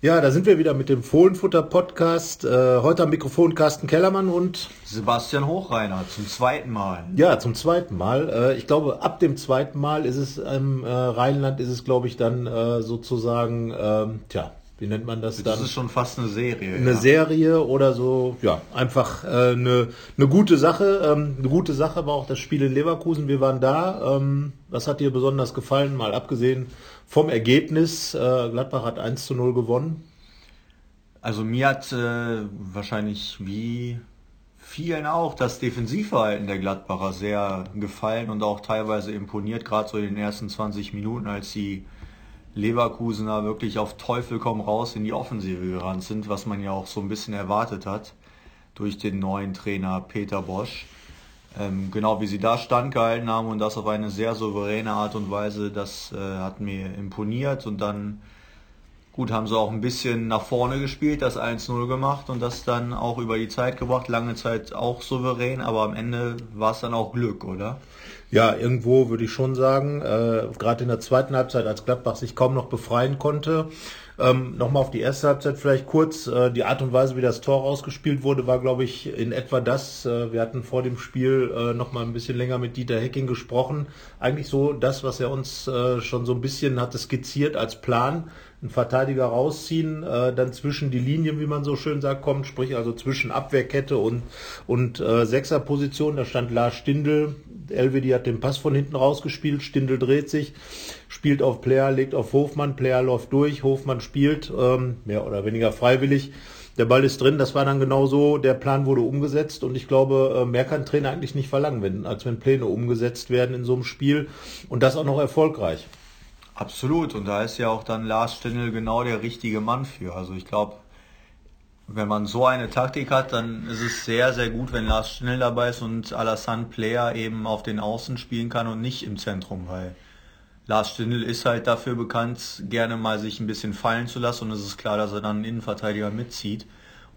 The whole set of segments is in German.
Ja, da sind wir wieder mit dem Fohlenfutter-Podcast. Äh, heute am Mikrofon Carsten Kellermann und Sebastian Hochreiner zum zweiten Mal. Ja, zum zweiten Mal. Äh, ich glaube, ab dem zweiten Mal ist es im äh, Rheinland, ist es, glaube ich, dann äh, sozusagen, ähm, tja, wie nennt man das, das dann? Das ist schon fast eine Serie. Eine ja. Serie oder so, ja, einfach äh, eine, eine gute Sache. Ähm, eine gute Sache war auch das Spiel in Leverkusen. Wir waren da. Ähm, was hat dir besonders gefallen? Mal abgesehen vom Ergebnis. Äh, Gladbach hat 1 zu 0 gewonnen. Also mir hat äh, wahrscheinlich wie vielen auch das Defensivverhalten der Gladbacher sehr gefallen und auch teilweise imponiert, gerade so in den ersten 20 Minuten, als die Leverkusener wirklich auf Teufel komm raus in die Offensive gerannt sind, was man ja auch so ein bisschen erwartet hat durch den neuen Trainer Peter Bosch. Ähm, genau wie sie da standgehalten haben und das auf eine sehr souveräne Art und Weise, das äh, hat mir imponiert und dann gut haben sie auch ein bisschen nach vorne gespielt, das 1-0 gemacht und das dann auch über die Zeit gebracht, lange Zeit auch souverän, aber am Ende war es dann auch Glück, oder? Ja, irgendwo würde ich schon sagen, äh, gerade in der zweiten Halbzeit, als Gladbach sich kaum noch befreien konnte. Ähm, Nochmal auf die erste Halbzeit vielleicht kurz. Äh, die Art und Weise, wie das Tor ausgespielt wurde, war, glaube ich, in etwa das. Äh, wir hatten vor dem Spiel äh, nochmal ein bisschen länger mit Dieter Hecking gesprochen. Eigentlich so das, was er uns äh, schon so ein bisschen hatte skizziert als Plan einen Verteidiger rausziehen, äh, dann zwischen die Linien, wie man so schön sagt, kommt, sprich also zwischen Abwehrkette und, und äh, Sechserposition. Da stand Lars Stindl, Elvedi hat den Pass von hinten rausgespielt, Stindl dreht sich, spielt auf Player, legt auf Hofmann, Player läuft durch, Hofmann spielt, ähm, mehr oder weniger freiwillig. Der Ball ist drin, das war dann genau so, der Plan wurde umgesetzt und ich glaube, äh, mehr kann Trainer eigentlich nicht verlangen, wenn, als wenn Pläne umgesetzt werden in so einem Spiel und das auch noch erfolgreich. Absolut, und da ist ja auch dann Lars Stindl genau der richtige Mann für. Also ich glaube, wenn man so eine Taktik hat, dann ist es sehr, sehr gut, wenn Lars Stindl dabei ist und Alassane Player eben auf den Außen spielen kann und nicht im Zentrum, weil Lars Stindl ist halt dafür bekannt, gerne mal sich ein bisschen fallen zu lassen und es ist klar, dass er dann einen Innenverteidiger mitzieht.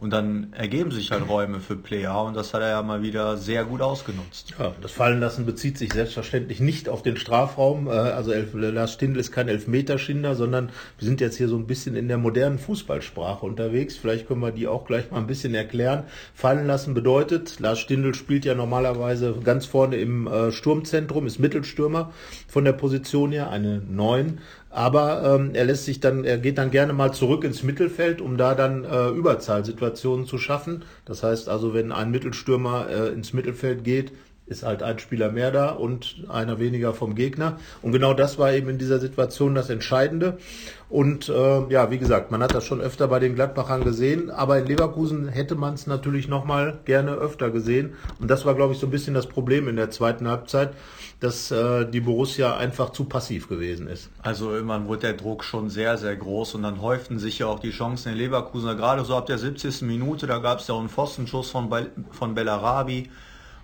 Und dann ergeben sich halt Räume für Player und das hat er ja mal wieder sehr gut ausgenutzt. Ja, das Fallenlassen bezieht sich selbstverständlich nicht auf den Strafraum. Äh, also Lars Stindl ist kein Elfmeterschinder, sondern wir sind jetzt hier so ein bisschen in der modernen Fußballsprache unterwegs. Vielleicht können wir die auch gleich mal ein bisschen erklären. Fallen lassen bedeutet, Lars Stindl spielt ja normalerweise ganz vorne im äh, Sturmzentrum, ist Mittelstürmer von der Position her, eine 9. Aber ähm, er lässt sich dann, er geht dann gerne mal zurück ins Mittelfeld, um da dann äh, Überzahlsituationen zu schaffen. Das heißt also, wenn ein Mittelstürmer äh, ins Mittelfeld geht, ist halt ein Spieler mehr da und einer weniger vom Gegner. Und genau das war eben in dieser Situation das Entscheidende. Und äh, ja, wie gesagt, man hat das schon öfter bei den Gladbachern gesehen, aber in Leverkusen hätte man es natürlich nochmal gerne öfter gesehen. Und das war, glaube ich, so ein bisschen das Problem in der zweiten Halbzeit, dass äh, die Borussia einfach zu passiv gewesen ist. Also irgendwann wurde der Druck schon sehr, sehr groß und dann häuften sich ja auch die Chancen in Leverkusen. Gerade so ab der 70. Minute, da gab es ja auch einen Pfostenschuss von, Be von Bellarabi.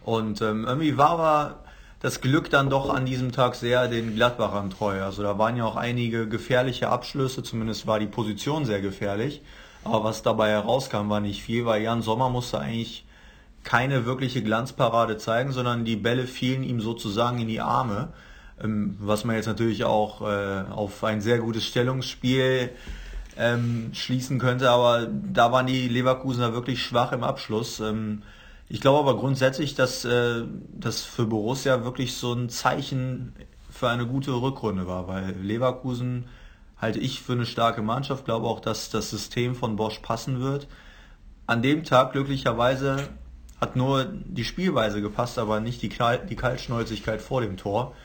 Und ähm, irgendwie war aber das Glück dann doch an diesem Tag sehr den Gladbachern treu. Also da waren ja auch einige gefährliche Abschlüsse, zumindest war die Position sehr gefährlich. Aber was dabei herauskam, war nicht viel, weil Jan Sommer musste eigentlich keine wirkliche Glanzparade zeigen, sondern die Bälle fielen ihm sozusagen in die Arme. Ähm, was man jetzt natürlich auch äh, auf ein sehr gutes Stellungsspiel ähm, schließen könnte, aber da waren die Leverkusener wirklich schwach im Abschluss. Ich glaube aber grundsätzlich, dass äh, das für Borussia wirklich so ein Zeichen für eine gute Rückrunde war, weil Leverkusen halte ich für eine starke Mannschaft, glaube auch, dass das System von Bosch passen wird. An dem Tag glücklicherweise hat nur die Spielweise gepasst, aber nicht die, die Kaltschnäuzigkeit vor dem Tor.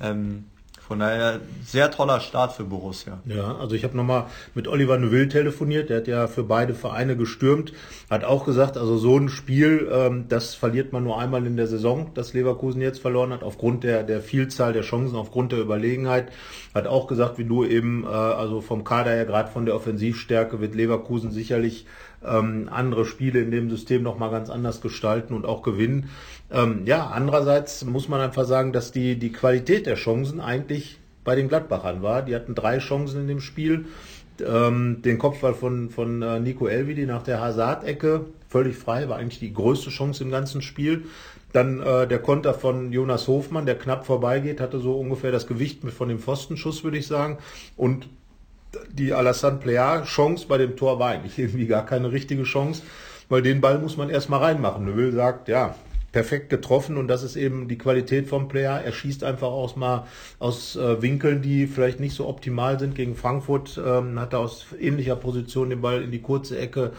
Ähm, von daher sehr toller Start für Borussia. Ja, also ich habe nochmal mit Oliver Neuville telefoniert, der hat ja für beide Vereine gestürmt, hat auch gesagt, also so ein Spiel, ähm, das verliert man nur einmal in der Saison, das Leverkusen jetzt verloren hat, aufgrund der, der Vielzahl der Chancen, aufgrund der Überlegenheit. Hat auch gesagt, wie du eben, äh, also vom Kader her, gerade von der Offensivstärke, wird Leverkusen sicherlich ähm, andere Spiele in dem System nochmal ganz anders gestalten und auch gewinnen. Ähm, ja, andererseits muss man einfach sagen, dass die, die Qualität der Chancen eigentlich bei den Gladbachern war. Die hatten drei Chancen in dem Spiel. Ähm, den Kopfball von, von äh, Nico Elvidi nach der Hazard-Ecke, völlig frei, war eigentlich die größte Chance im ganzen Spiel. Dann äh, der Konter von Jonas Hofmann, der knapp vorbeigeht, hatte so ungefähr das Gewicht von dem Pfostenschuss, würde ich sagen. Und die Alassane Plea Chance bei dem Tor war eigentlich irgendwie gar keine richtige Chance, weil den Ball muss man erstmal reinmachen. Neuville sagt, ja, perfekt getroffen und das ist eben die Qualität vom Player. Er schießt einfach aus mal aus äh, Winkeln, die vielleicht nicht so optimal sind. Gegen Frankfurt ähm, hat er aus ähnlicher Position den Ball in die kurze Ecke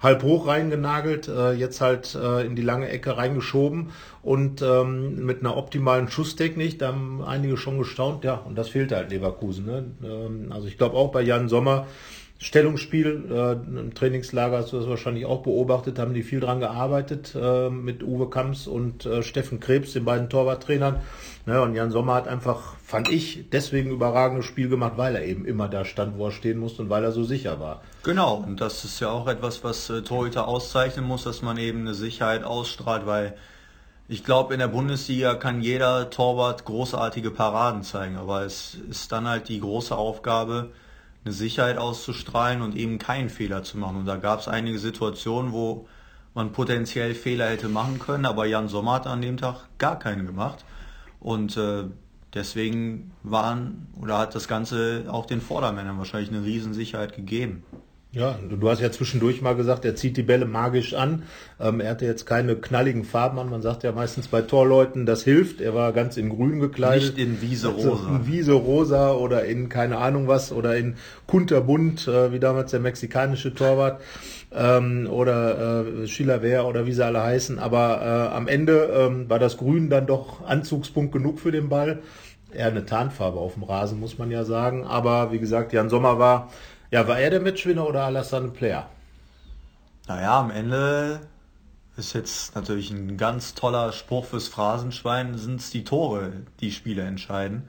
halb hoch reingenagelt, äh, jetzt halt äh, in die lange Ecke reingeschoben und ähm, mit einer optimalen Schusstechnik, da haben einige schon gestaunt, ja, und das fehlt halt Leverkusen. Ne? Ähm, also ich glaube auch bei Jan Sommer, Stellungsspiel äh, im Trainingslager hast du das wahrscheinlich auch beobachtet, haben die viel dran gearbeitet äh, mit Uwe Kamps und äh, Steffen Krebs, den beiden Torwarttrainern. Ne, und Jan Sommer hat einfach, fand ich, deswegen überragendes Spiel gemacht, weil er eben immer da stand, wo er stehen musste und weil er so sicher war. Genau, und das ist ja auch etwas, was äh, Torhüter auszeichnen muss, dass man eben eine Sicherheit ausstrahlt, weil ich glaube, in der Bundesliga kann jeder Torwart großartige Paraden zeigen, aber es ist dann halt die große Aufgabe, eine Sicherheit auszustrahlen und eben keinen Fehler zu machen. Und da gab es einige Situationen, wo man potenziell Fehler hätte machen können, aber Jan Sommer hat an dem Tag gar keinen gemacht. Und äh, deswegen waren oder hat das Ganze auch den Vordermännern wahrscheinlich eine Riesensicherheit gegeben. Ja, du hast ja zwischendurch mal gesagt, er zieht die Bälle magisch an. Ähm, er hatte jetzt keine knalligen Farben an. Man sagt ja meistens bei Torleuten, das hilft. Er war ganz in grün gekleidet. Nicht in Wiese rosa. In Wiese rosa oder in keine Ahnung was oder in kunterbunt, äh, wie damals der mexikanische Torwart ähm, oder äh, Chilaver oder wie sie alle heißen. Aber äh, am Ende ähm, war das Grün dann doch Anzugspunkt genug für den Ball. Eher eine Tarnfarbe auf dem Rasen, muss man ja sagen. Aber wie gesagt, Jan Sommer war ja, war er der Matchwinner oder Alassane Player? Naja, am Ende ist jetzt natürlich ein ganz toller Spruch fürs Phrasenschwein, sind es die Tore, die Spiele entscheiden.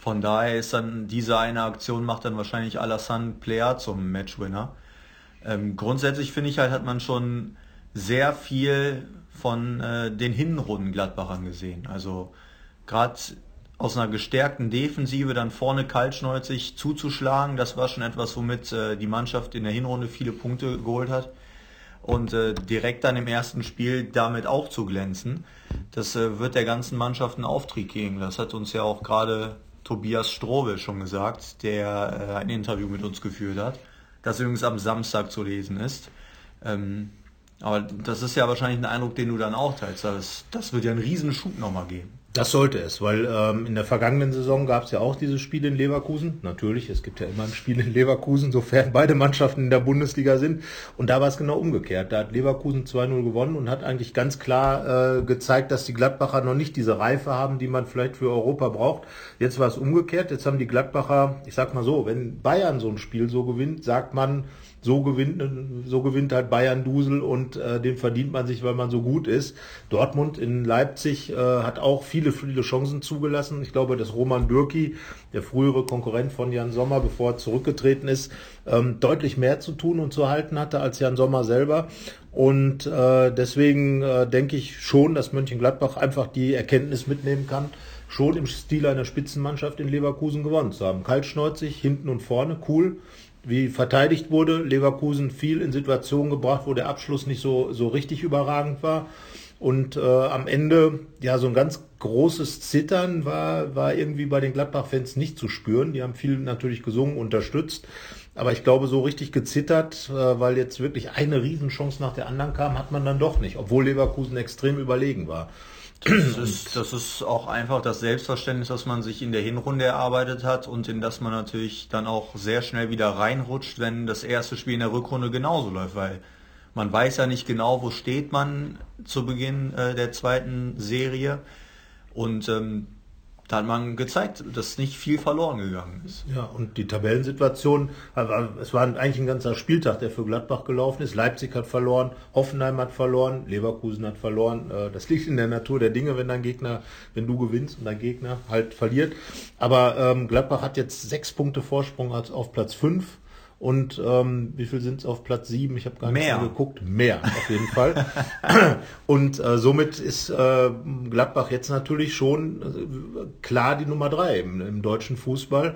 Von daher ist dann diese eine Aktion macht dann wahrscheinlich Alassane Player zum Matchwinner. Ähm, grundsätzlich finde ich halt, hat man schon sehr viel von äh, den Hinrunden Gladbachern gesehen. Also gerade aus einer gestärkten Defensive dann vorne kaltschnäuzig zuzuschlagen, das war schon etwas, womit äh, die Mannschaft in der Hinrunde viele Punkte geholt hat. Und äh, direkt dann im ersten Spiel damit auch zu glänzen, das äh, wird der ganzen Mannschaft einen Auftrieb geben. Das hat uns ja auch gerade Tobias Strobe schon gesagt, der äh, ein Interview mit uns geführt hat, das übrigens am Samstag zu lesen ist. Ähm, aber das ist ja wahrscheinlich ein Eindruck, den du dann auch teilst. Das, das wird ja einen riesen Schub nochmal geben. Das sollte es, weil ähm, in der vergangenen Saison gab es ja auch dieses Spiel in Leverkusen. Natürlich, es gibt ja immer ein Spiel in Leverkusen, sofern beide Mannschaften in der Bundesliga sind. Und da war es genau umgekehrt. Da hat Leverkusen 2-0 gewonnen und hat eigentlich ganz klar äh, gezeigt, dass die Gladbacher noch nicht diese Reife haben, die man vielleicht für Europa braucht. Jetzt war es umgekehrt. Jetzt haben die Gladbacher, ich sag mal so, wenn Bayern so ein Spiel so gewinnt, sagt man, so gewinnt, so gewinnt halt Bayern Dusel und äh, den verdient man sich, weil man so gut ist. Dortmund in Leipzig äh, hat auch viele, viele Chancen zugelassen. Ich glaube, dass Roman Dürki, der frühere Konkurrent von Jan Sommer, bevor er zurückgetreten ist, ähm, deutlich mehr zu tun und zu halten hatte als Jan Sommer selber. Und äh, deswegen äh, denke ich schon, dass Mönchengladbach einfach die Erkenntnis mitnehmen kann, schon im Stil einer Spitzenmannschaft in Leverkusen gewonnen zu haben. Kaltschneuzig, hinten und vorne, cool wie verteidigt wurde. Leverkusen viel in Situationen gebracht, wo der Abschluss nicht so, so richtig überragend war. Und äh, am Ende, ja, so ein ganz großes Zittern war, war irgendwie bei den Gladbach-Fans nicht zu spüren. Die haben viel natürlich gesungen, unterstützt. Aber ich glaube, so richtig gezittert, äh, weil jetzt wirklich eine Riesenchance nach der anderen kam, hat man dann doch nicht, obwohl Leverkusen extrem überlegen war. Das ist, das ist auch einfach das Selbstverständnis, das man sich in der Hinrunde erarbeitet hat und in das man natürlich dann auch sehr schnell wieder reinrutscht, wenn das erste Spiel in der Rückrunde genauso läuft, weil man weiß ja nicht genau, wo steht man zu Beginn äh, der zweiten Serie. Und ähm, da hat man gezeigt, dass nicht viel verloren gegangen ist. Ja, und die Tabellensituation, es war eigentlich ein ganzer Spieltag, der für Gladbach gelaufen ist. Leipzig hat verloren, Hoffenheim hat verloren, Leverkusen hat verloren. Äh, das liegt in der Natur der Dinge, wenn dein Gegner, wenn du gewinnst und dein Gegner halt verliert. Aber ähm, Gladbach hat jetzt sechs Punkte Vorsprung auf Platz fünf und ähm, wie viel sind es auf Platz 7? Ich habe gar nicht mehr geguckt. Mehr, auf jeden Fall. und äh, somit ist äh, Gladbach jetzt natürlich schon äh, klar die Nummer drei im, im deutschen Fußball.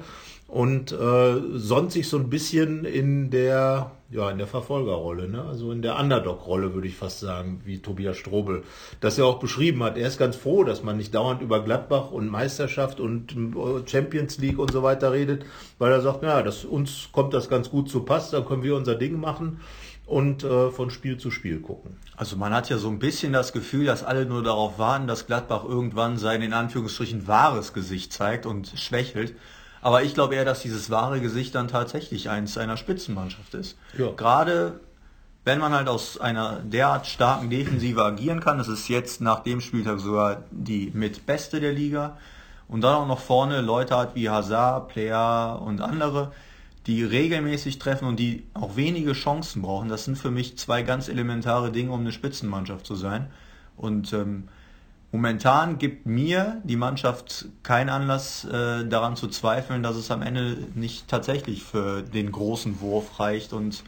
Und äh, sonst sich so ein bisschen in der ja in der Verfolgerrolle, ne? also in der Underdog-Rolle würde ich fast sagen, wie Tobias Strobel das ja auch beschrieben hat. Er ist ganz froh, dass man nicht dauernd über Gladbach und Meisterschaft und äh, Champions League und so weiter redet, weil er sagt, ja, das, uns kommt das ganz gut zu Pass, da können wir unser Ding machen und äh, von Spiel zu Spiel gucken. Also man hat ja so ein bisschen das Gefühl, dass alle nur darauf warten, dass Gladbach irgendwann sein in Anführungsstrichen wahres Gesicht zeigt und schwächelt. Aber ich glaube eher, dass dieses wahre Gesicht dann tatsächlich eins einer Spitzenmannschaft ist. Ja. Gerade wenn man halt aus einer derart starken Defensive agieren kann, das ist jetzt nach dem Spieltag sogar die mit beste der Liga, und dann auch noch vorne Leute hat wie Hazard, Plea und andere, die regelmäßig treffen und die auch wenige Chancen brauchen. Das sind für mich zwei ganz elementare Dinge, um eine Spitzenmannschaft zu sein. Und ähm, momentan gibt mir die Mannschaft keinen Anlass äh, daran zu zweifeln, dass es am Ende nicht tatsächlich für den großen Wurf reicht und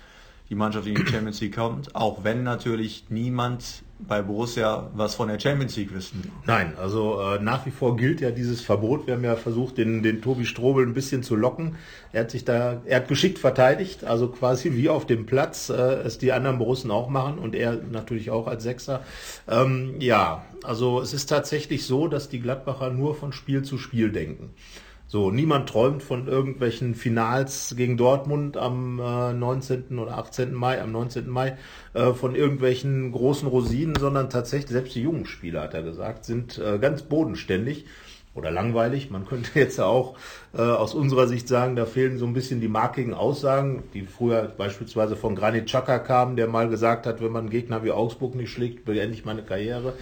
die Mannschaft in die Champions League kommt, auch wenn natürlich niemand bei Borussia was von der Champions League wissen will. Nein, also äh, nach wie vor gilt ja dieses Verbot. Wir haben ja versucht, den, den Tobi Strobel ein bisschen zu locken. Er hat sich da, er hat geschickt verteidigt, also quasi wie auf dem Platz äh, es die anderen Borussen auch machen und er natürlich auch als Sechser. Ähm, ja, also es ist tatsächlich so, dass die Gladbacher nur von Spiel zu Spiel denken. So, niemand träumt von irgendwelchen Finals gegen Dortmund am äh, 19. oder 18. Mai, am 19. Mai, äh, von irgendwelchen großen Rosinen, sondern tatsächlich, selbst die jungen Spieler, hat er gesagt, sind äh, ganz bodenständig oder langweilig. Man könnte jetzt auch äh, aus unserer Sicht sagen, da fehlen so ein bisschen die markigen Aussagen, die früher beispielsweise von Granit Xhaka kamen, der mal gesagt hat, wenn man einen Gegner wie Augsburg nicht schlägt, beende ich meine Karriere.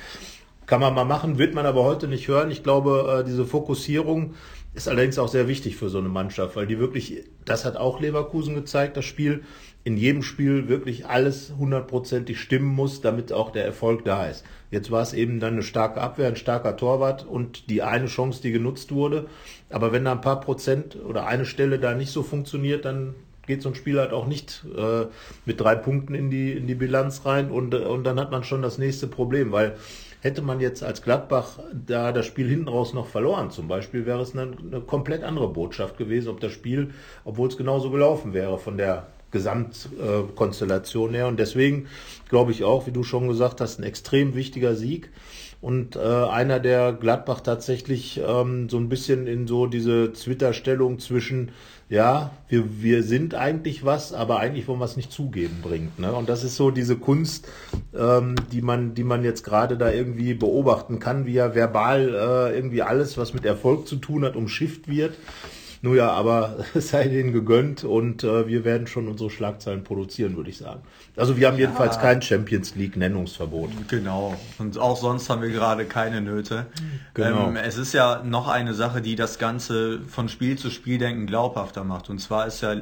Kann man mal machen, wird man aber heute nicht hören. Ich glaube, äh, diese Fokussierung ist allerdings auch sehr wichtig für so eine Mannschaft, weil die wirklich, das hat auch Leverkusen gezeigt, das Spiel, in jedem Spiel wirklich alles hundertprozentig stimmen muss, damit auch der Erfolg da ist. Jetzt war es eben dann eine starke Abwehr, ein starker Torwart und die eine Chance, die genutzt wurde. Aber wenn da ein paar Prozent oder eine Stelle da nicht so funktioniert, dann geht so ein Spiel halt auch nicht äh, mit drei Punkten in die, in die Bilanz rein und, und dann hat man schon das nächste Problem, weil Hätte man jetzt als Gladbach da das Spiel hinten raus noch verloren, zum Beispiel, wäre es eine, eine komplett andere Botschaft gewesen, ob das Spiel, obwohl es genauso gelaufen wäre von der Gesamtkonstellation her. Und deswegen glaube ich auch, wie du schon gesagt hast, ein extrem wichtiger Sieg und äh, einer, der Gladbach tatsächlich ähm, so ein bisschen in so diese Twitter-Stellung zwischen, ja, wir, wir sind eigentlich was, aber eigentlich wollen wir es nicht zugeben bringt. Ne? Und das ist so diese Kunst, ähm, die man, die man jetzt gerade da irgendwie beobachten kann, wie er verbal äh, irgendwie alles, was mit Erfolg zu tun hat, umschifft wird. Nun ja, aber es sei denen gegönnt und äh, wir werden schon unsere Schlagzeilen produzieren, würde ich sagen. Also wir haben ja. jedenfalls kein Champions League Nennungsverbot. Genau. Und auch sonst haben wir gerade keine Nöte. Genau. Ähm, es ist ja noch eine Sache, die das Ganze von Spiel zu Spiel denken glaubhafter macht. Und zwar ist ja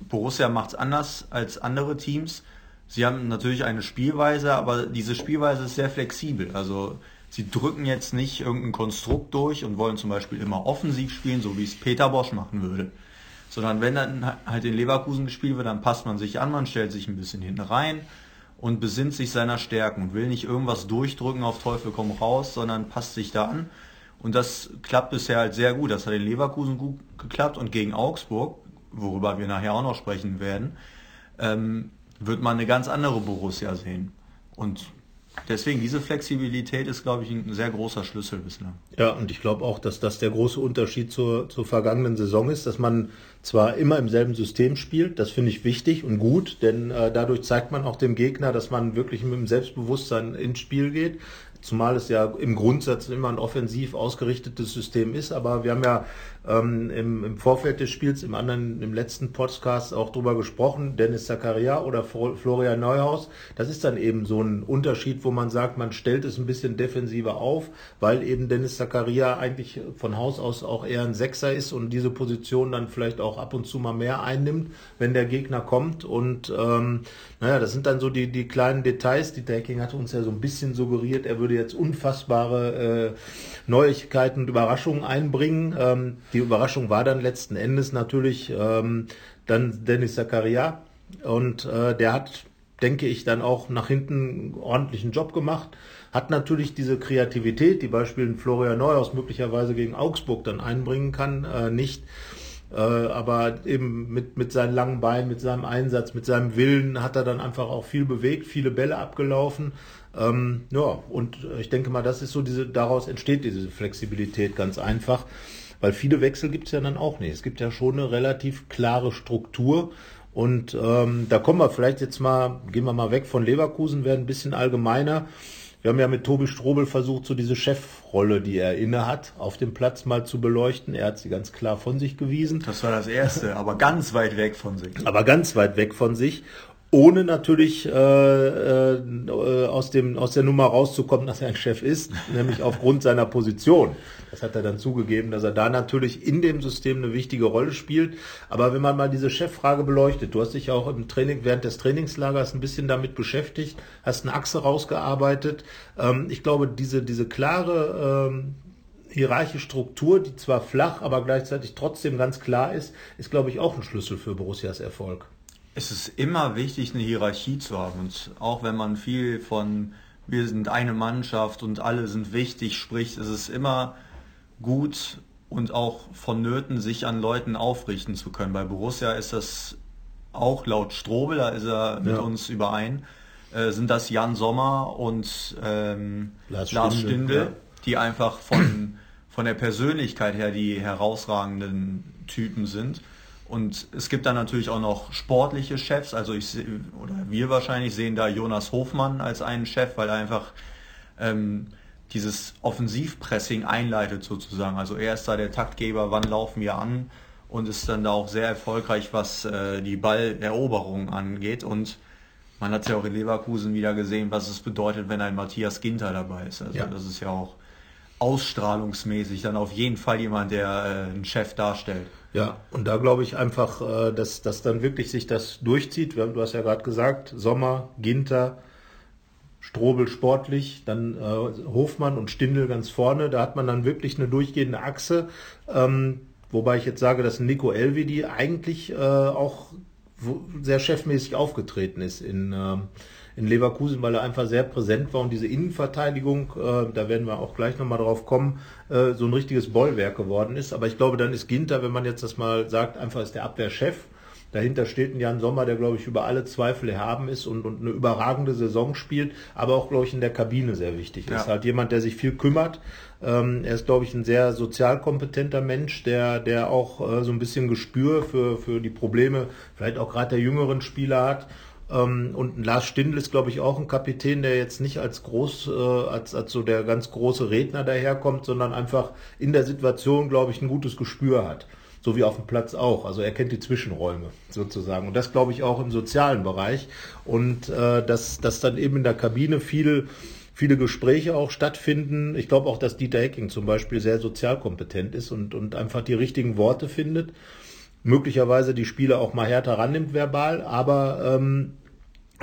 Borussia macht es anders als andere Teams. Sie haben natürlich eine Spielweise, aber diese Spielweise ist sehr flexibel. Also sie drücken jetzt nicht irgendein Konstrukt durch und wollen zum Beispiel immer offensiv spielen, so wie es Peter Bosch machen würde. Sondern wenn dann halt in Leverkusen gespielt wird, dann passt man sich an, man stellt sich ein bisschen hinten rein und besinnt sich seiner Stärken und will nicht irgendwas durchdrücken auf Teufel komm raus, sondern passt sich da an. Und das klappt bisher halt sehr gut. Das hat in Leverkusen gut geklappt und gegen Augsburg, worüber wir nachher auch noch sprechen werden, ähm, wird man eine ganz andere Borussia sehen. Und Deswegen, diese Flexibilität ist, glaube ich, ein sehr großer Schlüssel bislang. Ja, und ich glaube auch, dass das der große Unterschied zur, zur vergangenen Saison ist, dass man zwar immer im selben System spielt, das finde ich wichtig und gut, denn äh, dadurch zeigt man auch dem Gegner, dass man wirklich mit dem Selbstbewusstsein ins Spiel geht, zumal es ja im Grundsatz immer ein offensiv ausgerichtetes System ist. Aber wir haben ja ähm, im, im, Vorfeld des Spiels, im anderen, im letzten Podcast auch drüber gesprochen, Dennis Zakaria oder Florian Neuhaus. Das ist dann eben so ein Unterschied, wo man sagt, man stellt es ein bisschen defensiver auf, weil eben Dennis Zakaria eigentlich von Haus aus auch eher ein Sechser ist und diese Position dann vielleicht auch ab und zu mal mehr einnimmt, wenn der Gegner kommt. Und ähm, naja, das sind dann so die, die kleinen Details. Die Decking hatte uns ja so ein bisschen suggeriert, er würde jetzt unfassbare äh, Neuigkeiten und Überraschungen einbringen. Ähm, die Überraschung war dann letzten Endes natürlich ähm, dann Dennis Zakaria und äh, der hat, denke ich, dann auch nach hinten einen ordentlichen Job gemacht. Hat natürlich diese Kreativität, die beispielsweise Florian Neuhaus möglicherweise gegen Augsburg dann einbringen kann, äh, nicht. Äh, aber eben mit, mit seinen langen Beinen, mit seinem Einsatz, mit seinem Willen hat er dann einfach auch viel bewegt, viele Bälle abgelaufen. Ähm, ja, und ich denke mal, das ist so diese, daraus entsteht diese Flexibilität ganz einfach. Weil viele Wechsel gibt es ja dann auch nicht. Es gibt ja schon eine relativ klare Struktur. Und ähm, da kommen wir vielleicht jetzt mal, gehen wir mal weg von Leverkusen, werden ein bisschen allgemeiner. Wir haben ja mit Tobi Strobel versucht, so diese Chefrolle, die er inne hat, auf dem Platz mal zu beleuchten. Er hat sie ganz klar von sich gewiesen. Das war das Erste, aber ganz weit weg von sich. Aber ganz weit weg von sich ohne natürlich äh, äh, aus, dem, aus der Nummer rauszukommen, dass er ein Chef ist, nämlich aufgrund seiner Position. Das hat er dann zugegeben, dass er da natürlich in dem System eine wichtige Rolle spielt. Aber wenn man mal diese Cheffrage beleuchtet, du hast dich auch im Training, während des Trainingslagers ein bisschen damit beschäftigt, hast eine Achse rausgearbeitet. Ähm, ich glaube, diese, diese klare ähm, hierarchische Struktur, die zwar flach, aber gleichzeitig trotzdem ganz klar ist, ist, glaube ich, auch ein Schlüssel für Borussias Erfolg es ist immer wichtig, eine Hierarchie zu haben. Und auch wenn man viel von wir sind eine Mannschaft und alle sind wichtig spricht, ist es immer gut und auch vonnöten, sich an Leuten aufrichten zu können. Bei Borussia ist das auch laut Strobel, da ist er mit ja. uns überein, äh, sind das Jan Sommer und ähm, Lars, Lars Stindl, Stindl ja. die einfach von, von der Persönlichkeit her die herausragenden Typen sind. Und es gibt dann natürlich auch noch sportliche Chefs. Also ich oder wir wahrscheinlich sehen da Jonas Hofmann als einen Chef, weil er einfach ähm, dieses Offensivpressing einleitet sozusagen. Also er ist da der Taktgeber, wann laufen wir an und ist dann da auch sehr erfolgreich, was äh, die Balleroberung angeht. Und man hat ja auch in Leverkusen wieder gesehen, was es bedeutet, wenn ein Matthias Ginter dabei ist. Also ja. das ist ja auch ausstrahlungsmäßig dann auf jeden Fall jemand, der äh, einen Chef darstellt. Ja, und da glaube ich einfach, äh, dass, dass dann wirklich sich das durchzieht. Du hast ja gerade gesagt, Sommer, Ginter, Strobel sportlich, dann äh, Hofmann und Stindel ganz vorne. Da hat man dann wirklich eine durchgehende Achse. Ähm, wobei ich jetzt sage, dass Nico Elvedi eigentlich äh, auch sehr chefmäßig aufgetreten ist in, äh, in Leverkusen, weil er einfach sehr präsent war und diese Innenverteidigung, äh, da werden wir auch gleich nochmal drauf kommen, äh, so ein richtiges Bollwerk geworden ist. Aber ich glaube, dann ist Ginter, wenn man jetzt das mal sagt, einfach ist der Abwehrchef. Dahinter steht ein Jan Sommer, der, glaube ich, über alle Zweifel erhaben ist und, und eine überragende Saison spielt, aber auch, glaube ich, in der Kabine sehr wichtig ja. ist. Halt jemand, der sich viel kümmert. Ähm, er ist, glaube ich, ein sehr sozial kompetenter Mensch, der, der auch äh, so ein bisschen Gespür für, für die Probleme, vielleicht auch gerade der jüngeren Spieler hat. Ähm, und Lars Stindl ist, glaube ich, auch ein Kapitän, der jetzt nicht als groß, äh, als, als so der ganz große Redner daherkommt, sondern einfach in der Situation, glaube ich, ein gutes Gespür hat. So wie auf dem Platz auch. Also er kennt die Zwischenräume sozusagen. Und das glaube ich auch im sozialen Bereich. Und äh, dass, dass dann eben in der Kabine viel, viele Gespräche auch stattfinden. Ich glaube auch, dass Dieter Hecking zum Beispiel sehr sozialkompetent ist und, und einfach die richtigen Worte findet möglicherweise die Spieler auch mal härter rannimmt verbal, aber ähm,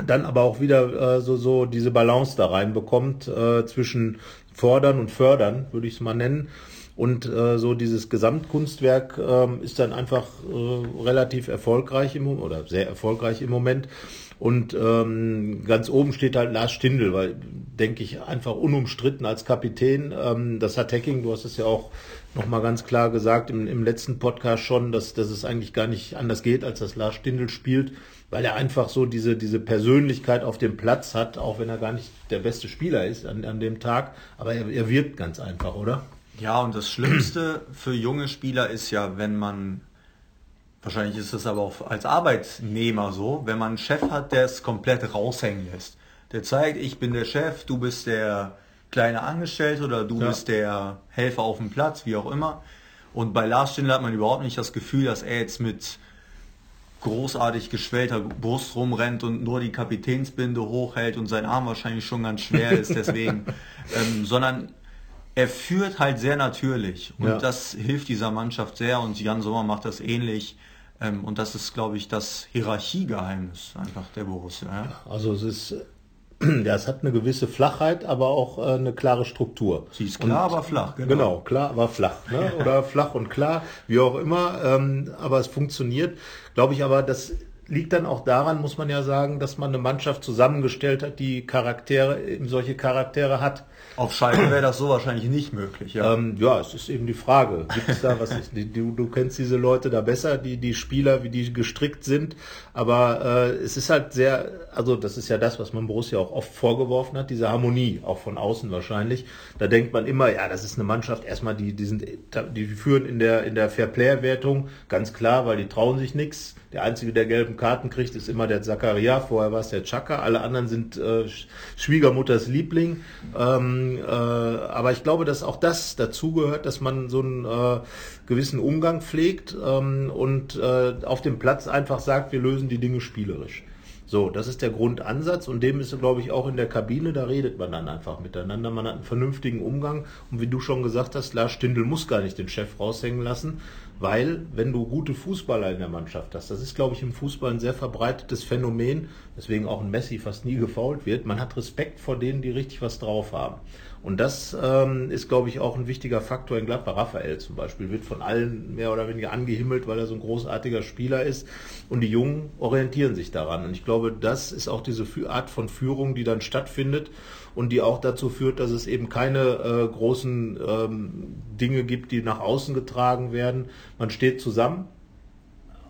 dann aber auch wieder äh, so, so diese Balance da reinbekommt äh, zwischen fordern und fördern, würde ich es mal nennen. Und äh, so dieses Gesamtkunstwerk äh, ist dann einfach äh, relativ erfolgreich im oder sehr erfolgreich im Moment. Und ähm, ganz oben steht halt Lars Stindl, weil, denke ich, einfach unumstritten als Kapitän. Ähm, das hat Hacking, du hast es ja auch nochmal ganz klar gesagt im, im letzten Podcast schon, dass, dass es eigentlich gar nicht anders geht, als dass Lars Stindl spielt, weil er einfach so diese, diese Persönlichkeit auf dem Platz hat, auch wenn er gar nicht der beste Spieler ist an, an dem Tag. Aber er, er wirkt ganz einfach, oder? Ja, und das Schlimmste für junge Spieler ist ja, wenn man, wahrscheinlich ist es aber auch als Arbeitnehmer so, wenn man einen Chef hat, der es komplett raushängen lässt. Der zeigt, ich bin der Chef, du bist der kleine Angestellte oder du ja. bist der Helfer auf dem Platz, wie auch immer. Und bei Lars Stindl hat man überhaupt nicht das Gefühl, dass er jetzt mit großartig geschwellter Brust rumrennt und nur die Kapitänsbinde hochhält und sein Arm wahrscheinlich schon ganz schwer ist, deswegen, ähm, sondern er führt halt sehr natürlich und ja. das hilft dieser Mannschaft sehr und Jan Sommer macht das ähnlich. Ähm, und das ist, glaube ich, das Hierarchiegeheimnis einfach der Borussia. Ja? Also es ist ja, es hat eine gewisse Flachheit, aber auch äh, eine klare Struktur. Sie ist klar, und, aber flach. Genau. genau, klar, aber flach. Ne? Oder flach und klar, wie auch immer. Ähm, aber es funktioniert. Glaube ich aber, dass liegt dann auch daran, muss man ja sagen, dass man eine Mannschaft zusammengestellt hat, die Charaktere, eben solche Charaktere hat. Auf Schalke wäre das so wahrscheinlich nicht möglich, ja. Ähm, ja, es ist eben die Frage. Gibt es da was? Ist, du, du kennst diese Leute da besser, die, die Spieler, wie die gestrickt sind. Aber äh, es ist halt sehr, also das ist ja das, was man Borussia auch oft vorgeworfen hat, diese Harmonie, auch von außen wahrscheinlich. Da denkt man immer, ja, das ist eine Mannschaft, erstmal, die, die sind, die führen in der, in der Fair-Player-Wertung, ganz klar, weil die trauen sich nichts. Der Einzige, der gelben Karten kriegt, ist immer der Zakaria. Vorher war es der Chaka. Alle anderen sind äh, Schwiegermutters Liebling. Ähm, äh, aber ich glaube, dass auch das dazugehört, dass man so einen äh, gewissen Umgang pflegt ähm, und äh, auf dem Platz einfach sagt, wir lösen die Dinge spielerisch. So, das ist der Grundansatz und dem ist, glaube ich, auch in der Kabine, da redet man dann einfach miteinander, man hat einen vernünftigen Umgang und wie du schon gesagt hast, Lars Stindl muss gar nicht den Chef raushängen lassen, weil wenn du gute Fußballer in der Mannschaft hast, das ist, glaube ich, im Fußball ein sehr verbreitetes Phänomen, weswegen auch ein Messi fast nie gefault wird, man hat Respekt vor denen, die richtig was drauf haben. Und das ähm, ist, glaube ich, auch ein wichtiger Faktor in Gladbach. Raphael zum Beispiel wird von allen mehr oder weniger angehimmelt, weil er so ein großartiger Spieler ist. Und die Jungen orientieren sich daran. Und ich glaube, das ist auch diese Art von Führung, die dann stattfindet und die auch dazu führt, dass es eben keine äh, großen ähm, Dinge gibt, die nach außen getragen werden. Man steht zusammen.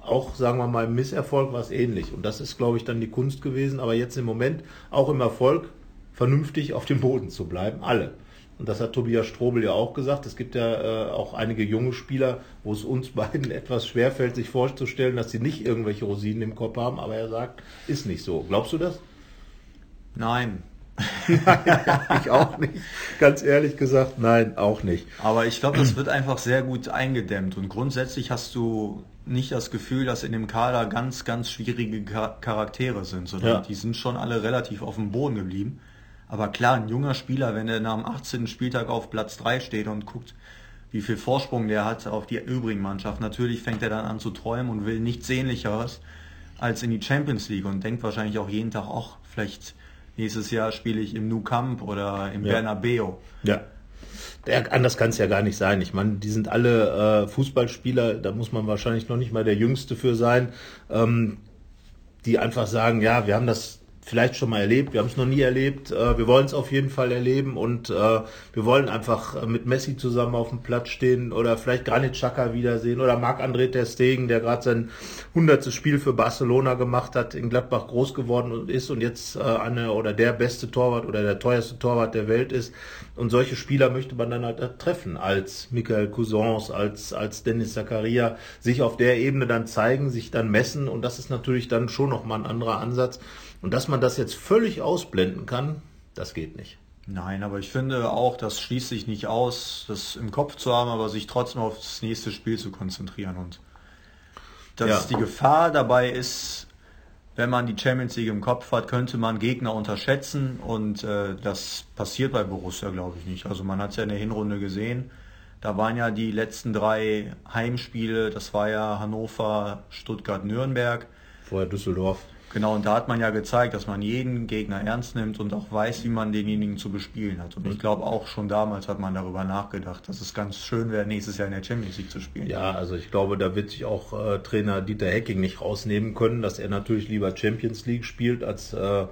Auch, sagen wir mal, Misserfolg war es ähnlich. Und das ist, glaube ich, dann die Kunst gewesen. Aber jetzt im Moment, auch im Erfolg, vernünftig auf dem Boden zu bleiben, alle. Und das hat Tobias Strobel ja auch gesagt. Es gibt ja äh, auch einige junge Spieler, wo es uns beiden etwas schwerfällt, sich vorzustellen, dass sie nicht irgendwelche Rosinen im Kopf haben. Aber er sagt, ist nicht so. Glaubst du das? Nein. ich auch nicht. Ganz ehrlich gesagt, nein, auch nicht. Aber ich glaube, das wird einfach sehr gut eingedämmt. Und grundsätzlich hast du nicht das Gefühl, dass in dem Kader ganz, ganz schwierige Charaktere sind, sondern ja. die sind schon alle relativ auf dem Boden geblieben. Aber klar, ein junger Spieler, wenn er nach dem 18. Spieltag auf Platz 3 steht und guckt, wie viel Vorsprung der hat auf die übrigen Mannschaften, natürlich fängt er dann an zu träumen und will nichts Sehnlicheres als in die Champions League und denkt wahrscheinlich auch jeden Tag, ach, vielleicht nächstes Jahr spiele ich im Nou Camp oder im ja. Bernabeu. Ja. Der, anders kann es ja gar nicht sein. Ich meine, die sind alle äh, Fußballspieler, da muss man wahrscheinlich noch nicht mal der Jüngste für sein, ähm, die einfach sagen, ja, wir haben das vielleicht schon mal erlebt, wir haben es noch nie erlebt, äh, wir wollen es auf jeden Fall erleben und äh, wir wollen einfach mit Messi zusammen auf dem Platz stehen oder vielleicht Granit Xhaka wiedersehen oder Marc-André Ter Stegen, der gerade sein hundertstes Spiel für Barcelona gemacht hat, in Gladbach groß geworden ist und jetzt äh, eine oder der beste Torwart oder der teuerste Torwart der Welt ist. Und solche Spieler möchte man dann halt treffen als Michael Cousins, als, als Dennis Zakaria, sich auf der Ebene dann zeigen, sich dann messen und das ist natürlich dann schon nochmal ein anderer Ansatz und dass man das jetzt völlig ausblenden kann, das geht nicht. Nein, aber ich finde auch, das schließt sich nicht aus, das im Kopf zu haben, aber sich trotzdem auf das nächste Spiel zu konzentrieren. Und dass ja. die Gefahr dabei ist, wenn man die Champions League im Kopf hat, könnte man Gegner unterschätzen und äh, das passiert bei Borussia, glaube ich, nicht. Also man hat es ja in der Hinrunde gesehen. Da waren ja die letzten drei Heimspiele, das war ja Hannover, Stuttgart, Nürnberg. Vorher Düsseldorf. Genau, und da hat man ja gezeigt, dass man jeden Gegner ernst nimmt und auch weiß, wie man denjenigen zu bespielen hat. Und ich glaube auch schon damals hat man darüber nachgedacht, dass es ganz schön wäre, nächstes Jahr in der Champions League zu spielen. Ja, also ich glaube, da wird sich auch äh, Trainer Dieter Hecking nicht rausnehmen können, dass er natürlich lieber Champions League spielt, als äh,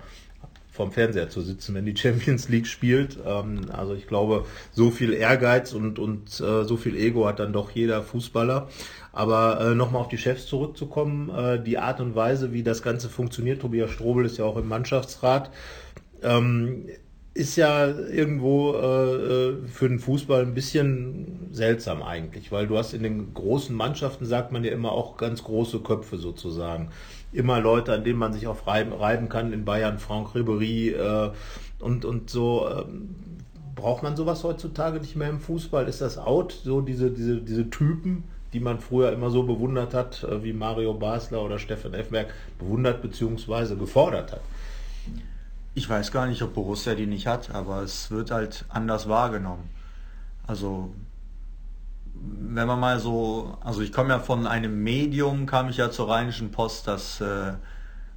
vom Fernseher zu sitzen, wenn die Champions League spielt. Ähm, also ich glaube, so viel Ehrgeiz und, und äh, so viel Ego hat dann doch jeder Fußballer. Aber äh, nochmal auf die Chefs zurückzukommen, äh, die Art und Weise, wie das Ganze funktioniert, Tobias Strobel ist ja auch im Mannschaftsrat, ähm, ist ja irgendwo äh, äh, für den Fußball ein bisschen seltsam eigentlich, weil du hast in den großen Mannschaften, sagt man ja immer, auch ganz große Köpfe sozusagen. Immer Leute, an denen man sich auch reiben, reiben kann, in Bayern, Franck Ribéry äh, und, und so. Ähm, braucht man sowas heutzutage nicht mehr im Fußball? Ist das out, so diese, diese, diese Typen, die man früher immer so bewundert hat, äh, wie Mario Basler oder Stefan Effenberg bewundert bzw. gefordert hat. Ich weiß gar nicht, ob Borussia die nicht hat, aber es wird halt anders wahrgenommen. Also wenn man mal so, also ich komme ja von einem Medium, kam ich ja zur Rheinischen Post, das äh,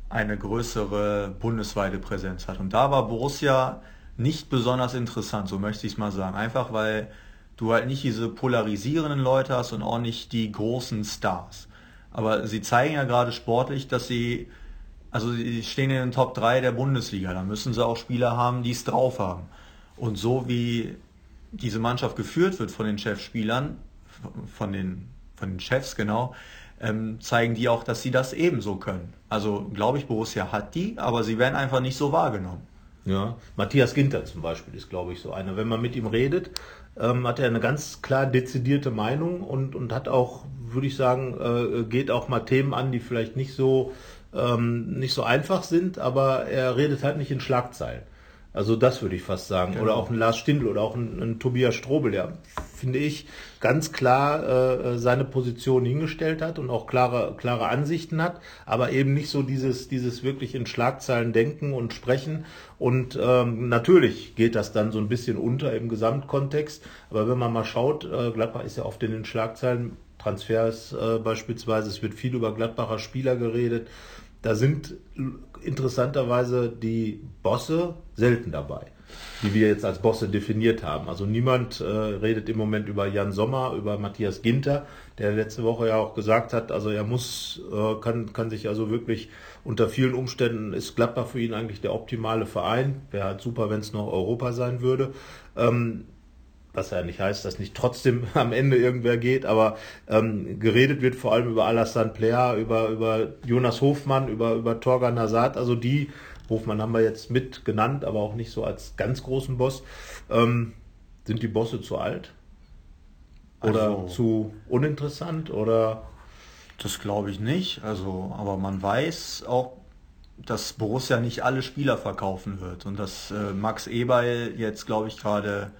eine größere bundesweite Präsenz hat. Und da war Borussia nicht besonders interessant, so möchte ich es mal sagen. Einfach weil du halt nicht diese polarisierenden Leute hast und auch nicht die großen Stars. Aber sie zeigen ja gerade sportlich, dass sie, also sie stehen in den Top 3 der Bundesliga. Da müssen sie auch Spieler haben, die es drauf haben. Und so wie diese Mannschaft geführt wird von den Chefspielern, von den, von den Chefs genau, ähm, zeigen die auch, dass sie das ebenso können. Also glaube ich, Borussia hat die, aber sie werden einfach nicht so wahrgenommen. Ja, Matthias Ginter zum Beispiel ist, glaube ich, so einer. Wenn man mit ihm redet, ähm, hat er eine ganz klar dezidierte Meinung und, und hat auch, würde ich sagen, äh, geht auch mal Themen an, die vielleicht nicht so, ähm, nicht so einfach sind, aber er redet halt nicht in Schlagzeilen. Also das würde ich fast sagen. Genau. Oder auch ein Lars Stindl oder auch ein, ein Tobias Strobel, der, finde ich, ganz klar äh, seine Position hingestellt hat und auch klare, klare Ansichten hat, aber eben nicht so dieses, dieses wirklich in Schlagzeilen denken und sprechen. Und ähm, natürlich geht das dann so ein bisschen unter im Gesamtkontext. Aber wenn man mal schaut, äh, Gladbach ist ja oft in den Schlagzeilen, Transfers äh, beispielsweise, es wird viel über Gladbacher Spieler geredet. Da sind interessanterweise die Bosse selten dabei, die wir jetzt als Bosse definiert haben. Also niemand äh, redet im Moment über Jan Sommer, über Matthias Ginter, der letzte Woche ja auch gesagt hat, also er muss, äh, kann, kann sich also wirklich unter vielen Umständen ist Gladbach für ihn eigentlich der optimale Verein. Wäre halt super, wenn es noch Europa sein würde. Ähm, was ja nicht heißt, dass nicht trotzdem am Ende irgendwer geht, aber ähm, geredet wird vor allem über Alassane Plea, über, über Jonas Hofmann, über, über Torgan Hazard, also die, Hofmann haben wir jetzt mit genannt, aber auch nicht so als ganz großen Boss. Ähm, sind die Bosse zu alt? Oder also, zu uninteressant? Oder? Das glaube ich nicht. Also, aber man weiß auch, dass Borussia nicht alle Spieler verkaufen wird und dass äh, Max Eberl jetzt, glaube ich, gerade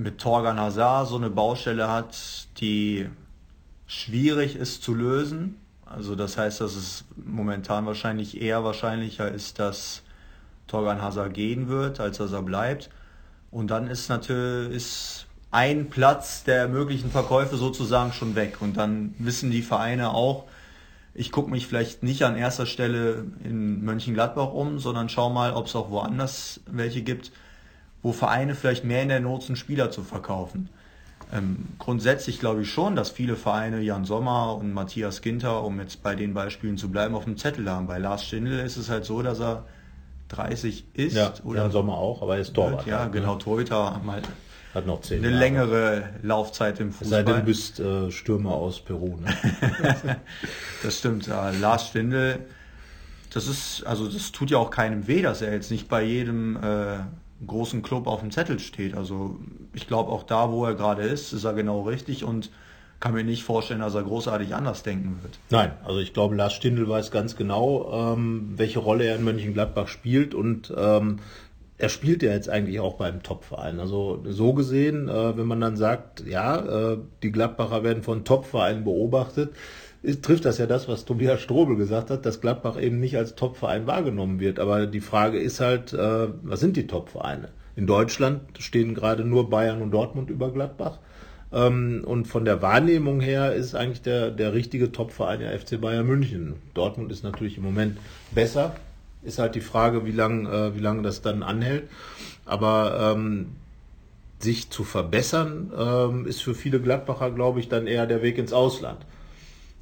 mit Torgan Hazard so eine Baustelle hat, die schwierig ist zu lösen. Also das heißt, dass es momentan wahrscheinlich eher wahrscheinlicher ist, dass Torgan Hazard gehen wird, als dass er bleibt. Und dann ist natürlich ist ein Platz der möglichen Verkäufe sozusagen schon weg. Und dann wissen die Vereine auch, ich gucke mich vielleicht nicht an erster Stelle in Mönchengladbach um, sondern schau mal, ob es auch woanders welche gibt, wo Vereine vielleicht mehr in der Not sind, Spieler zu verkaufen. Ähm, grundsätzlich glaube ich schon, dass viele Vereine Jan Sommer und Matthias Ginter, um jetzt bei den Beispielen zu bleiben, auf dem Zettel haben. Bei Lars Stindl ist es halt so, dass er 30 ist. Ja, oder Jan Sommer auch, aber er ist Torwart. Ja, halt, genau, Torhüter mal hat noch zehn eine Jahre. längere Laufzeit im Fußball. Sei denn, du bist äh, Stürmer aus Peru. Ne? das stimmt. Ja. Lars Stindl, das ist, also das tut ja auch keinem weh, dass er jetzt nicht bei jedem äh, großen Club auf dem Zettel steht. Also ich glaube auch da, wo er gerade ist, ist er genau richtig und kann mir nicht vorstellen, dass er großartig anders denken wird. Nein, also ich glaube, Lars Stindl weiß ganz genau, ähm, welche Rolle er in Mönchengladbach spielt und ähm, er spielt ja jetzt eigentlich auch beim Topverein. Also so gesehen, äh, wenn man dann sagt, ja, äh, die Gladbacher werden von Topvereinen beobachtet, trifft das ja das, was Tobias Strobel gesagt hat, dass Gladbach eben nicht als Topverein wahrgenommen wird. Aber die Frage ist halt, äh, was sind die Topvereine? In Deutschland stehen gerade nur Bayern und Dortmund über Gladbach. Ähm, und von der Wahrnehmung her ist eigentlich der, der richtige Topverein ja FC Bayern München. Dortmund ist natürlich im Moment besser. Ist halt die Frage, wie lange äh, wie lange das dann anhält. Aber ähm, sich zu verbessern, ähm, ist für viele Gladbacher, glaube ich, dann eher der Weg ins Ausland.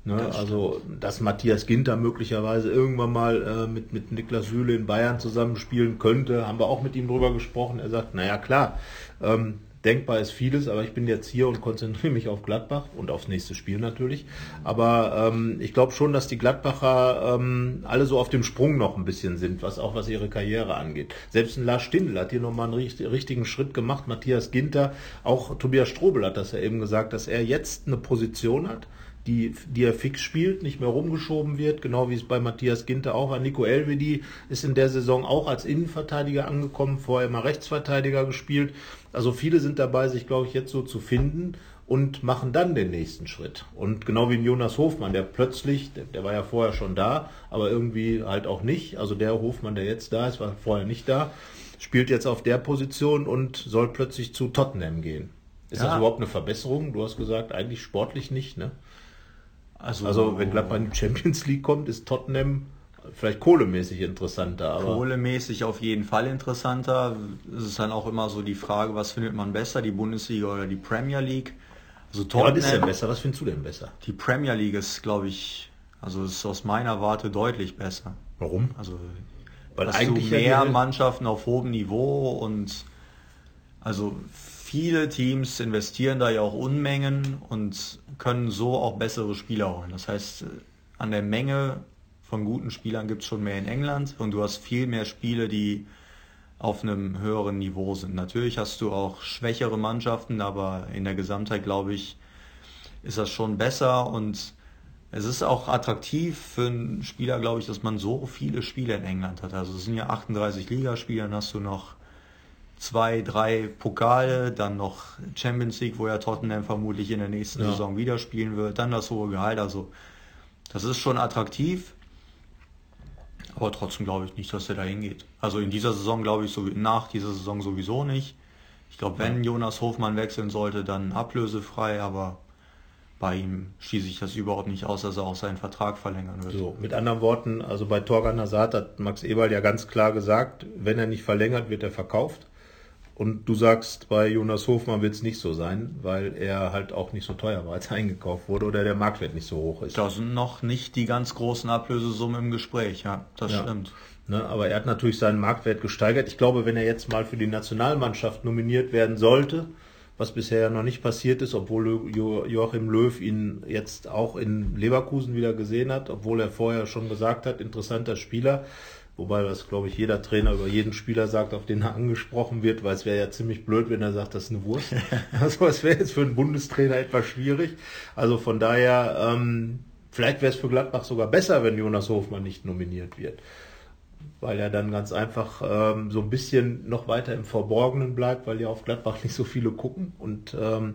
Ne? Das also, dass Matthias Ginter möglicherweise irgendwann mal äh, mit, mit Niklas Süle in Bayern zusammenspielen könnte, haben wir auch mit ihm drüber gesprochen. Er sagt, naja klar, ähm, denkbar ist vieles, aber ich bin jetzt hier und konzentriere mich auf Gladbach und aufs nächste Spiel natürlich. Aber ähm, ich glaube schon, dass die Gladbacher ähm, alle so auf dem Sprung noch ein bisschen sind, was auch was ihre Karriere angeht. Selbst ein Lars Stindl hat hier nochmal einen richtigen Schritt gemacht. Matthias Ginter, auch Tobias Strobel hat das ja eben gesagt, dass er jetzt eine Position hat, die, die er fix spielt, nicht mehr rumgeschoben wird, genau wie es bei Matthias Ginter auch war. Nico Elvedi ist in der Saison auch als Innenverteidiger angekommen, vorher immer Rechtsverteidiger gespielt. Also viele sind dabei, sich, glaube ich, jetzt so zu finden und machen dann den nächsten Schritt. Und genau wie Jonas Hofmann, der plötzlich, der, der, war ja vorher schon da, aber irgendwie halt auch nicht. Also der Hofmann, der jetzt da ist, war vorher nicht da, spielt jetzt auf der Position und soll plötzlich zu Tottenham gehen. Ist ja. das überhaupt eine Verbesserung? Du hast gesagt, eigentlich sportlich nicht, ne? Also, also wenn Gladbach in die Champions League kommt, ist Tottenham vielleicht kohlemäßig interessanter. Aber kohlemäßig auf jeden Fall interessanter. Es ist dann auch immer so die Frage, was findet man besser, die Bundesliga oder die Premier League. Also Ja, was Tottenham, ist denn besser? Was findest du denn besser? die Premier League ist, glaube ich, also ist aus meiner Warte deutlich besser. Warum? Also Weil hast eigentlich du ja mehr die- Mannschaften auf hohem Niveau und also viele Teams investieren da ja auch Unmengen und können so auch bessere Spieler holen. Das heißt, äh, an der Menge von guten Spielern gibt es schon mehr in England und du hast viel mehr Spiele, die auf einem höheren Niveau sind. Natürlich hast du auch schwächere Mannschaften, aber in der Gesamtheit, glaube ich, ist das schon besser und es ist auch attraktiv für einen Spieler, glaube ich, dass man so viele Spiele in England hat. Also es sind ja 38 Ligaspiele, dann hast du noch zwei, drei Pokale, dann noch Champions League, wo ja Tottenham vermutlich in der nächsten Ja. Saison wieder spielen wird, dann das hohe Gehalt. Also das ist schon attraktiv, aber trotzdem glaube ich nicht, dass er da hingeht. Also in dieser Saison glaube ich so nach dieser Saison sowieso nicht. Ich glaube, wenn Jonas Hofmann wechseln sollte, dann ablösefrei, aber bei ihm schließe ich das überhaupt nicht aus, dass er auch seinen Vertrag verlängern wird. So, mit anderen Worten, also bei Torgan Hazard hat Max Eberl ja ganz klar gesagt, wenn er nicht verlängert, wird er verkauft. Und du sagst, bei Jonas Hofmann wird es nicht so sein, weil er halt auch nicht so teuer war, als er eingekauft wurde oder der Marktwert nicht so hoch ist. Da sind noch nicht die ganz großen Ablösesummen im Gespräch, ja, das Ja. stimmt. Ne, aber er hat natürlich seinen Marktwert gesteigert. Ich glaube, wenn er jetzt mal für die Nationalmannschaft nominiert werden sollte, was bisher noch nicht passiert ist, obwohl Jo- Joachim Löw ihn jetzt auch in Leverkusen wieder gesehen hat, obwohl er vorher schon gesagt hat, interessanter Spieler. Wobei das, glaube ich, jeder Trainer über jeden Spieler sagt, auf den er angesprochen wird, weil es wäre ja ziemlich blöd, wenn er sagt, das ist eine Wurst. also es wäre jetzt für einen Bundestrainer etwas schwierig. Also von daher, ähm, vielleicht wäre es für Gladbach sogar besser, wenn Jonas Hofmann nicht nominiert wird weil er dann ganz einfach ähm, so ein bisschen noch weiter im Verborgenen bleibt, weil ja auf Gladbach nicht so viele gucken. Und ähm,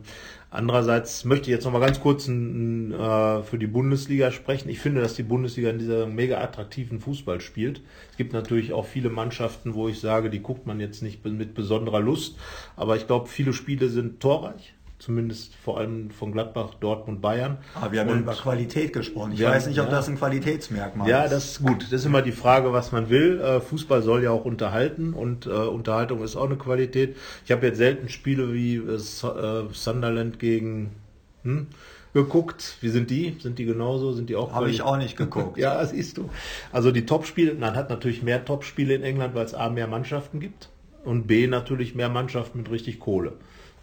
andererseits möchte ich jetzt noch mal ganz kurz ein, äh, für die Bundesliga sprechen. Ich finde, dass die Bundesliga in dieser mega attraktiven Fußball spielt. Es gibt natürlich auch viele Mannschaften, wo ich sage, die guckt man jetzt nicht mit besonderer Lust, aber ich glaube, viele Spiele sind torreich. Zumindest vor allem von Gladbach, Dortmund, Bayern. Aber wir haben ja Und- über Qualität gesprochen. Ich weiß nicht, ob ja. das ein Qualitätsmerkmal Ja, ist. das ist gut. Das ist immer die Frage, was man will. Äh, Fußball soll ja auch unterhalten und äh, Unterhaltung ist auch eine Qualität. Ich habe jetzt selten Spiele wie äh, Su- Sunderland gegen hm, geguckt. Wie sind die? Sind die genauso? Sind die auch Habe ich auch nicht geguckt. Ja, siehst du. Also die Topspiele, man hat natürlich mehr Topspiele in England, weil es A mehr Mannschaften gibt und B natürlich mehr Mannschaften mit richtig Kohle.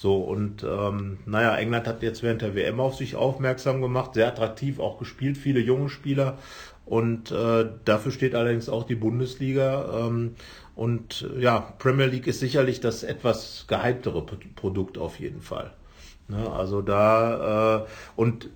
So und ähm, naja, England hat jetzt während der WM auf sich aufmerksam gemacht, sehr attraktiv auch gespielt, viele junge Spieler und äh, dafür steht allerdings auch die Bundesliga ähm, und ja, Premier League ist sicherlich das etwas gehyptere Produkt auf jeden Fall. Ne, also da äh, und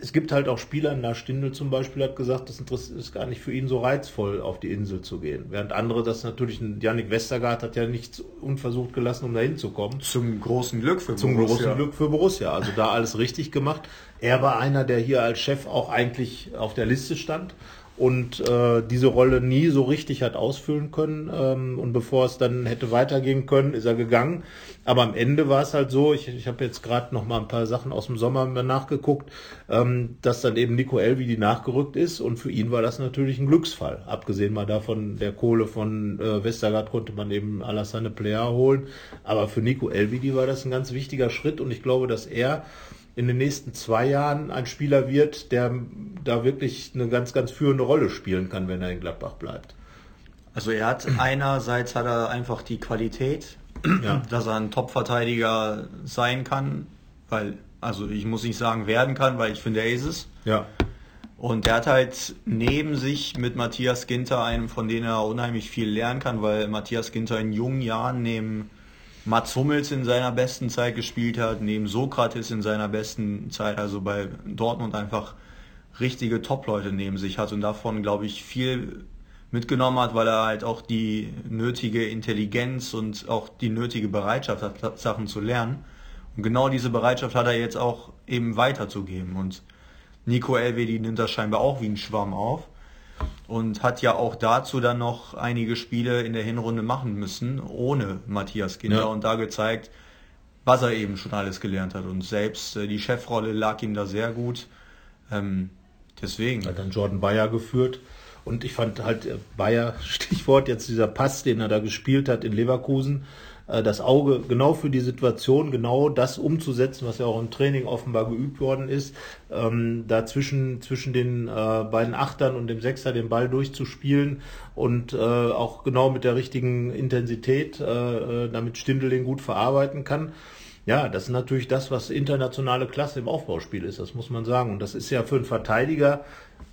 es gibt halt auch Spieler, Na Stindl zum Beispiel hat gesagt, das Interess- ist gar nicht für ihn so reizvoll, auf die Insel zu gehen. Während andere das natürlich, Yannick Westergaard hat ja nichts unversucht gelassen, um da hinzukommen. Zum großen Glück für Zum Borussia. großen Glück für Borussia. Also da alles richtig gemacht. Er war einer, der hier als Chef auch eigentlich auf der Liste stand und äh, diese Rolle nie so richtig hat ausfüllen können. Ähm, und bevor es dann hätte weitergehen können, ist er gegangen. Aber am Ende war es halt so, ich, ich habe jetzt gerade noch mal ein paar Sachen aus dem Sommer nachgeguckt, ähm, dass dann eben Nico Elvidi nachgerückt ist und für ihn war das natürlich ein Glücksfall. Abgesehen mal davon, der Kohle von äh, Westergaard konnte man eben Alassane Plea holen, aber für Nico Elvidi war das ein ganz wichtiger Schritt und ich glaube, dass er in den nächsten zwei Jahren ein Spieler wird, der da wirklich eine ganz, ganz führende Rolle spielen kann, wenn er in Gladbach bleibt. Also er hat einerseits hat er einfach die Qualität, Ja. dass er ein Top-Verteidiger sein kann, weil, also ich muss nicht sagen werden kann, weil ich finde, er ist es. Ja. Und er hat halt neben sich mit Matthias Ginter einen, von dem er unheimlich viel lernen kann, weil Matthias Ginter in jungen Jahren neben Mats Hummels in seiner besten Zeit gespielt hat, neben Sokrates in seiner besten Zeit, also bei Dortmund einfach richtige Top-Leute neben sich hat und davon, glaube ich, viel mitgenommen hat, weil er halt auch die nötige Intelligenz und auch die nötige Bereitschaft hat, Sachen zu lernen. Und genau diese Bereitschaft hat er jetzt auch eben weiterzugeben. Und Nico Elvedi nimmt das scheinbar auch wie ein Schwamm auf und hat ja auch dazu dann noch einige Spiele in der Hinrunde machen müssen, ohne Matthias Ginter Ja. und da gezeigt, was er eben schon alles gelernt hat. Und selbst äh, die Chefrolle lag ihm da sehr gut. Ähm, deswegen. Hat dann Jordan Bayer geführt. Und ich fand halt äh, Bayer, Stichwort jetzt dieser Pass, den er da gespielt hat in Leverkusen, äh, das Auge genau für die Situation, genau das umzusetzen, was ja auch im Training offenbar geübt worden ist, ähm, da zwischen, den äh, beiden Achtern und dem Sechster den Ball durchzuspielen und äh, auch genau mit der richtigen Intensität, äh, äh damit Stindl den gut verarbeiten kann. Ja, das ist natürlich das, was internationale Klasse im Aufbauspiel ist, das muss man sagen. Und das ist ja für einen Verteidiger,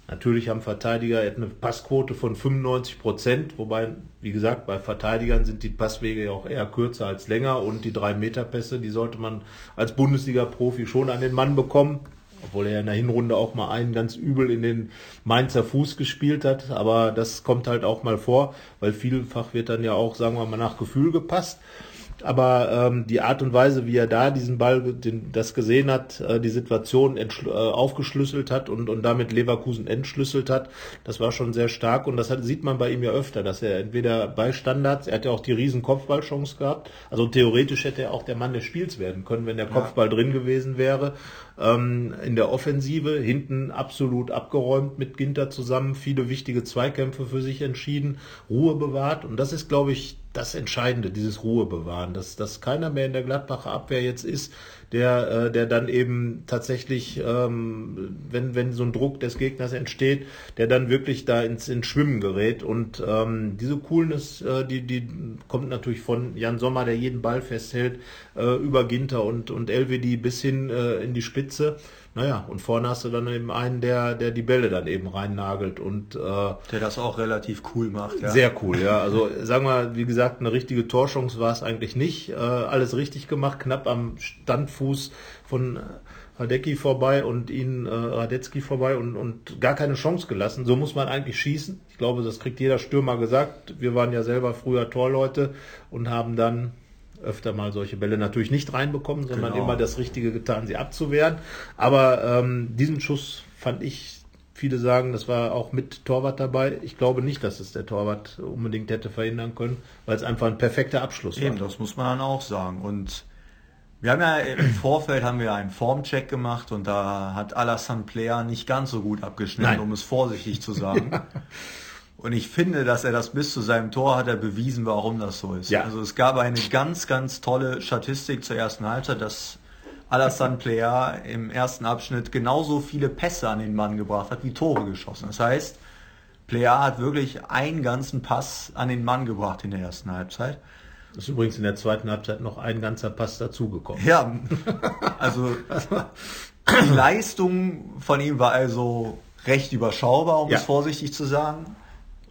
natürlich haben Verteidiger eine Passquote von 95 Prozent, wobei, wie gesagt, bei Verteidigern sind die Passwege ja auch eher kürzer als länger und die drei Meter Pässe, die sollte man als Bundesliga-Profi schon an den Mann bekommen. Obwohl er in der Hinrunde auch mal einen ganz übel in den Mainzer Fuß gespielt hat. Aber das kommt halt auch mal vor, weil vielfach wird dann ja auch, sagen wir mal, nach Gefühl gepasst aber ähm, die Art und Weise, wie er da diesen Ball, den, das gesehen hat, äh, die Situation äh, aufgeschlüsselt hat und, und damit Leverkusen entschlüsselt hat, das war schon sehr stark und das hat, sieht man bei ihm ja öfter, dass er entweder bei Standards, er hat ja auch die riesen Kopfballchance gehabt, also theoretisch hätte er auch der Mann des Spiels werden können, wenn der Kopfball ja. drin gewesen wäre. Ähm, in der Offensive hinten absolut abgeräumt mit Ginter zusammen, viele wichtige Zweikämpfe für sich entschieden, Ruhe bewahrt und das ist, glaube ich, das Entscheidende, dieses Ruhe bewahren, dass, dass keiner mehr in der Gladbacher Abwehr jetzt ist, der, äh, der dann eben tatsächlich, ähm, wenn, wenn so ein Druck des Gegners entsteht, der dann wirklich da ins, ins Schwimmen gerät. Und ähm, diese Coolness, äh, die, die kommt natürlich von Jan Sommer, der jeden Ball festhält, äh, über Ginter und, und Elvedi bis hin äh, in die Spitze. Naja, und vorne hast du dann eben einen, der, der die Bälle dann eben reinnagelt und äh, der das auch relativ cool macht. Ja. Sehr cool, ja. Also sagen wir, wie gesagt, eine richtige Torchance war es eigentlich nicht. Äh, alles richtig gemacht, knapp am Standfuß von Radecki vorbei und ihn äh, Radetzky vorbei und, und gar keine Chance gelassen. So muss man eigentlich schießen. Ich glaube, das kriegt jeder Stürmer gesagt. Wir waren ja selber früher Torleute und haben dann öfter mal solche Bälle natürlich nicht reinbekommen, sondern genau. immer das Richtige getan, sie abzuwehren. Aber ähm, diesen Schuss fand ich, viele sagen, das war auch mit Torwart dabei. Ich glaube nicht, dass es der Torwart unbedingt hätte verhindern können, weil es einfach ein perfekter Abschluss Eben, war. das muss man dann auch sagen. Und wir haben ja im Vorfeld haben wir einen Formcheck gemacht und da hat Alassane Player nicht ganz so gut abgeschnitten, Nein. um es vorsichtig zu sagen. Und ich finde, dass er das bis zu seinem Tor hat er bewiesen, warum das so ist. Ja. Also es gab eine ganz, ganz tolle Statistik zur ersten Halbzeit, dass Alassane Player im ersten Abschnitt genauso viele Pässe an den Mann gebracht hat, wie Tore geschossen. Das heißt, Player hat wirklich einen ganzen Pass an den Mann gebracht in der ersten Halbzeit. Das ist übrigens in der zweiten Halbzeit noch ein ganzer Pass dazugekommen. Ja, also die Leistung von ihm war also recht überschaubar, um ja. es vorsichtig zu sagen.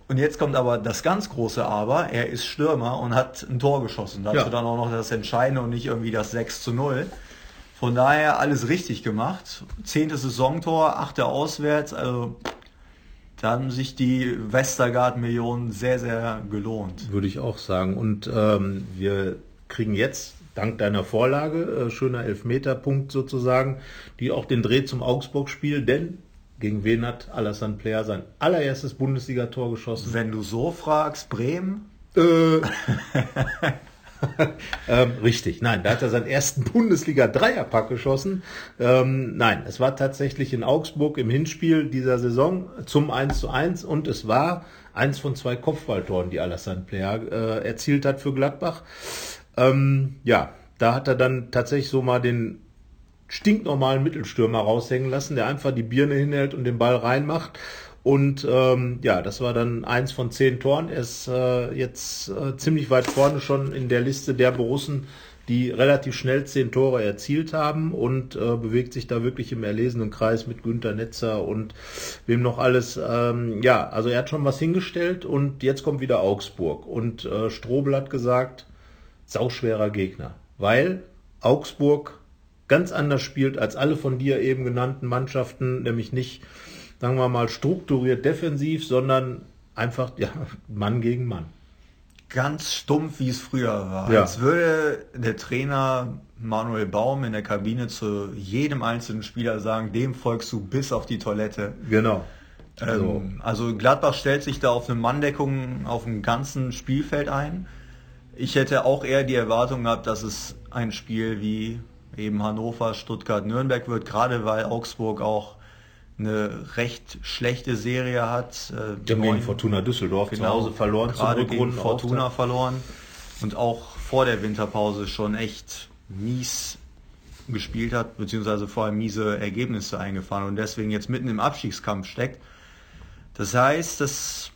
Und jetzt kommt aber das ganz große Aber, er ist Stürmer und hat ein Tor geschossen. Dazu ja. dann auch noch das Entscheidende und nicht irgendwie das 6 zu 0. Von daher alles richtig gemacht. Zehntes Saisontor, achte auswärts, also da haben sich die Westergaard-Millionen sehr, sehr gelohnt. Würde ich auch sagen. Und ähm, wir kriegen jetzt dank deiner Vorlage, äh, schöner Elfmeterpunkt sozusagen, die auch den Dreh zum Augsburg-Spiel, denn gegen wen hat Alassane Player sein allererstes Bundesligator geschossen? Wenn du so fragst, Bremen? Äh. ähm, richtig, nein, da hat er seinen ersten Bundesliga-Dreierpack geschossen. Ähm, nein, es war tatsächlich in Augsburg im Hinspiel dieser Saison zum 1 zu 1 und es war eins von zwei Kopfballtoren, die Alassane Player äh, erzielt hat für Gladbach. Ähm, ja, da hat er dann tatsächlich so mal den stinknormalen Mittelstürmer raushängen lassen, der einfach die Birne hinhält und den Ball reinmacht. Und ähm, ja, das war dann eins von zehn Toren. Er ist äh, jetzt äh, ziemlich weit vorne schon in der Liste der Borussen, die relativ schnell zehn Tore erzielt haben und äh, bewegt sich da wirklich im erlesenen Kreis mit Günter Netzer und wem noch alles. Ähm, ja, also er hat schon was hingestellt und jetzt kommt wieder Augsburg. Und äh, Strobel hat gesagt, sauschwerer Gegner, weil Augsburg ganz anders spielt als alle von dir eben genannten Mannschaften, nämlich nicht, sagen wir mal, strukturiert defensiv, sondern einfach ja, Mann gegen Mann. Ganz stumpf, wie es früher war. Ja. Als würde der Trainer Manuel Baum in der Kabine zu jedem einzelnen Spieler sagen, dem folgst du bis auf die Toilette. Genau. Also, ähm, also Gladbach stellt sich da auf eine Manndeckung auf dem ganzen Spielfeld ein. Ich hätte auch eher die Erwartung gehabt, dass es ein Spiel wie eben Hannover, Stuttgart, Nürnberg wird, gerade weil Augsburg auch eine recht schlechte Serie hat. Äh, gegen Fortuna Düsseldorf genau, zu Hause verloren, gerade gegen Fortuna verloren und auch vor der Winterpause schon echt mies gespielt hat, beziehungsweise vor allem miese Ergebnisse eingefahren und deswegen jetzt mitten im Abstiegskampf steckt. Das heißt, das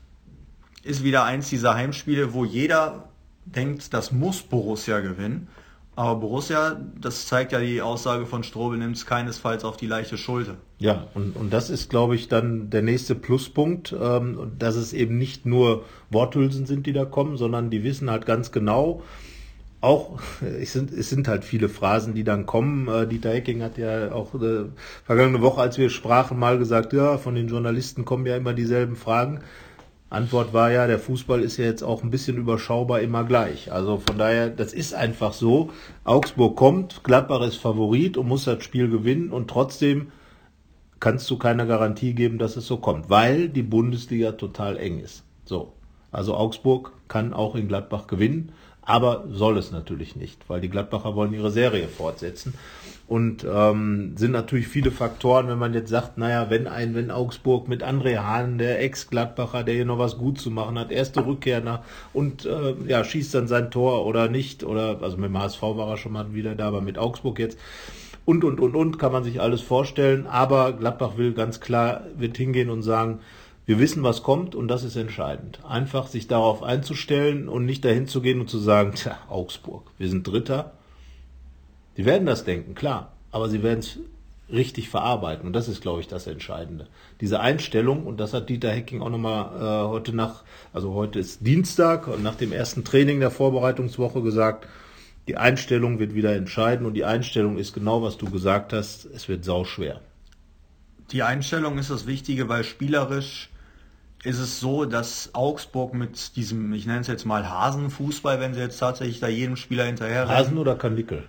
ist wieder eins dieser Heimspiele, wo jeder denkt, das muss Borussia gewinnen. Aber Borussia, das zeigt ja die Aussage von Strobel, nimmt es keinesfalls auf die leichte Schulter. Ja, und, und das ist, glaube ich, dann der nächste Pluspunkt, ähm, dass es eben nicht nur Worthülsen sind, die da kommen, sondern die wissen halt ganz genau, auch, es sind, es sind halt viele Phrasen, die dann kommen. Äh, Dieter Hecking hat ja auch äh, vergangene Woche, als wir sprachen, mal gesagt, ja, von den Journalisten kommen ja immer dieselben Fragen. Antwort war ja, der Fußball ist ja jetzt auch ein bisschen überschaubar immer gleich. Also von daher, das ist einfach so. Augsburg kommt, Gladbach ist Favorit und muss das Spiel gewinnen und trotzdem kannst du keine Garantie geben, dass es so kommt, weil die Bundesliga total eng ist. So. Also Augsburg kann auch in Gladbach gewinnen. Aber soll es natürlich nicht, weil die Gladbacher wollen ihre Serie fortsetzen. Und ähm, sind natürlich viele Faktoren, wenn man jetzt sagt, naja, wenn ein, wenn Augsburg mit André Hahn, der Ex-Gladbacher, der hier noch was gut zu machen hat, erste Rückkehr nach und äh, ja, schießt dann sein Tor oder nicht, oder also mit dem HSV war er schon mal wieder da, aber mit Augsburg jetzt. Und und und und kann man sich alles vorstellen, aber Gladbach will ganz klar, wird hingehen und sagen, wir wissen, was kommt und das ist entscheidend. Einfach sich darauf einzustellen und nicht dahin zu gehen und zu sagen, tja, Augsburg, wir sind Dritter. Die werden das denken, klar, aber sie werden es richtig verarbeiten und das ist, glaube ich, das Entscheidende. Diese Einstellung und das hat Dieter Hecking auch nochmal äh, heute nach, also heute ist Dienstag und nach dem ersten Training der Vorbereitungswoche gesagt, die Einstellung wird wieder entscheiden und die Einstellung ist genau, was du gesagt hast, es wird sau schwer. Die Einstellung ist das Wichtige, weil spielerisch ist es so, dass Augsburg mit diesem, ich nenne es jetzt mal Hasenfußball, wenn sie jetzt tatsächlich da jedem Spieler hinterher Hasen oder Kanickel?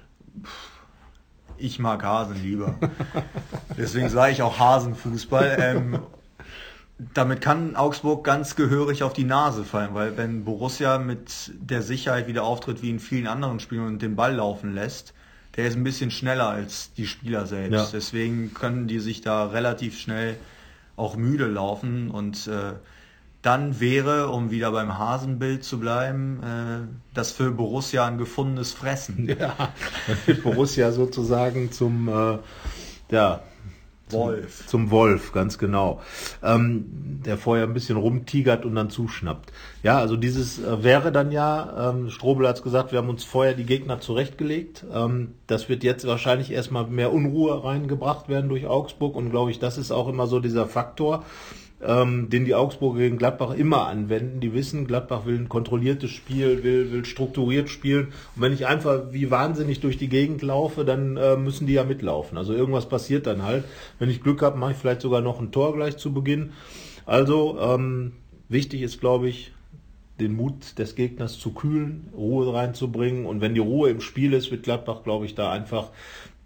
Ich mag Hasen lieber. Deswegen sage ich auch Hasenfußball. Ähm, damit kann Augsburg ganz gehörig auf die Nase fallen, weil wenn Borussia mit der Sicherheit wieder auftritt wie in vielen anderen Spielen und den Ball laufen lässt, der ist ein bisschen schneller als die Spieler selbst. Ja. Deswegen können die sich da relativ schnell auch müde laufen und äh, dann wäre, um wieder beim Hasenbild zu bleiben, äh, das für Borussia ein gefundenes Fressen. Ja, Borussia sozusagen zum äh, ja, Wolf. Zum, Wolf, ganz genau. Ähm, der vorher ein bisschen rumtigert und dann zuschnappt. Ja, also dieses äh, wäre dann ja, ähm, Strobel hat gesagt, wir haben uns vorher die Gegner zurechtgelegt. Ähm, das wird jetzt wahrscheinlich erstmal mehr Unruhe reingebracht werden durch Augsburg und glaube ich, das ist auch immer so dieser Faktor ähm, den die Augsburger gegen Gladbach immer anwenden. Die wissen, Gladbach will ein kontrolliertes Spiel, will, will strukturiert spielen. Und wenn ich einfach wie wahnsinnig durch die Gegend laufe, dann äh, müssen die ja mitlaufen. Also irgendwas passiert dann halt. Wenn ich Glück habe, mache ich vielleicht sogar noch ein Tor gleich zu Beginn. Also ähm, wichtig ist, glaube ich, den Mut des Gegners zu kühlen, Ruhe reinzubringen. Und wenn die Ruhe im Spiel ist, wird Gladbach, glaube ich, da einfach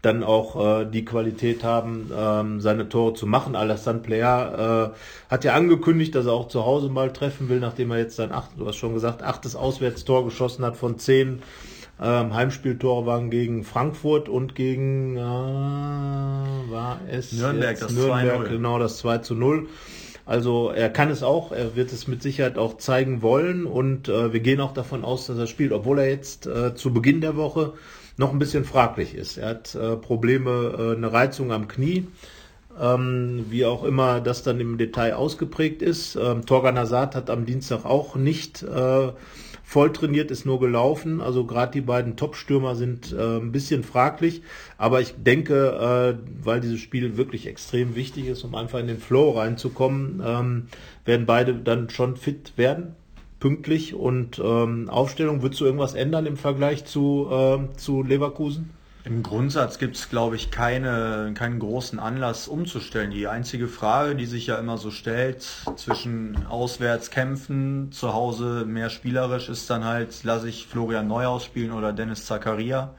dann auch äh, die Qualität haben, ähm, seine Tore zu machen. Alassane Player äh, hat ja angekündigt, dass er auch zu Hause mal treffen will, nachdem er jetzt sein acht, du hast schon gesagt, achtes Auswärtstor geschossen hat von zehn. Ähm, Heimspieltore waren gegen Frankfurt und gegen äh, war es Nürnberg, das Nürnberg, genau das 2 zu 0. Also er kann es auch, er wird es mit Sicherheit auch zeigen wollen und äh, wir gehen auch davon aus, dass er spielt, obwohl er jetzt äh, zu Beginn der Woche noch ein bisschen fraglich ist. Er hat äh, Probleme, äh, eine Reizung am Knie, ähm, wie auch immer das dann im Detail ausgeprägt ist. Ähm, Torgan Hazard hat am Dienstag auch nicht äh, voll trainiert, ist nur gelaufen. Also gerade die beiden Top-Stürmer sind äh, ein bisschen fraglich. Aber ich denke, äh, weil dieses Spiel wirklich extrem wichtig ist, um einfach in den Flow reinzukommen, ähm, werden beide dann schon fit werden pünktlich und ähm, Aufstellung. Würdest du irgendwas ändern im Vergleich zu, äh, zu Leverkusen? Im Grundsatz gibt es, glaube ich, keine, keinen großen Anlass umzustellen. Die einzige Frage, die sich ja immer so stellt, zwischen Auswärtskämpfen, zu Hause mehr spielerisch, ist dann halt, lasse ich Florian Neuhaus spielen oder Dennis Zakaria.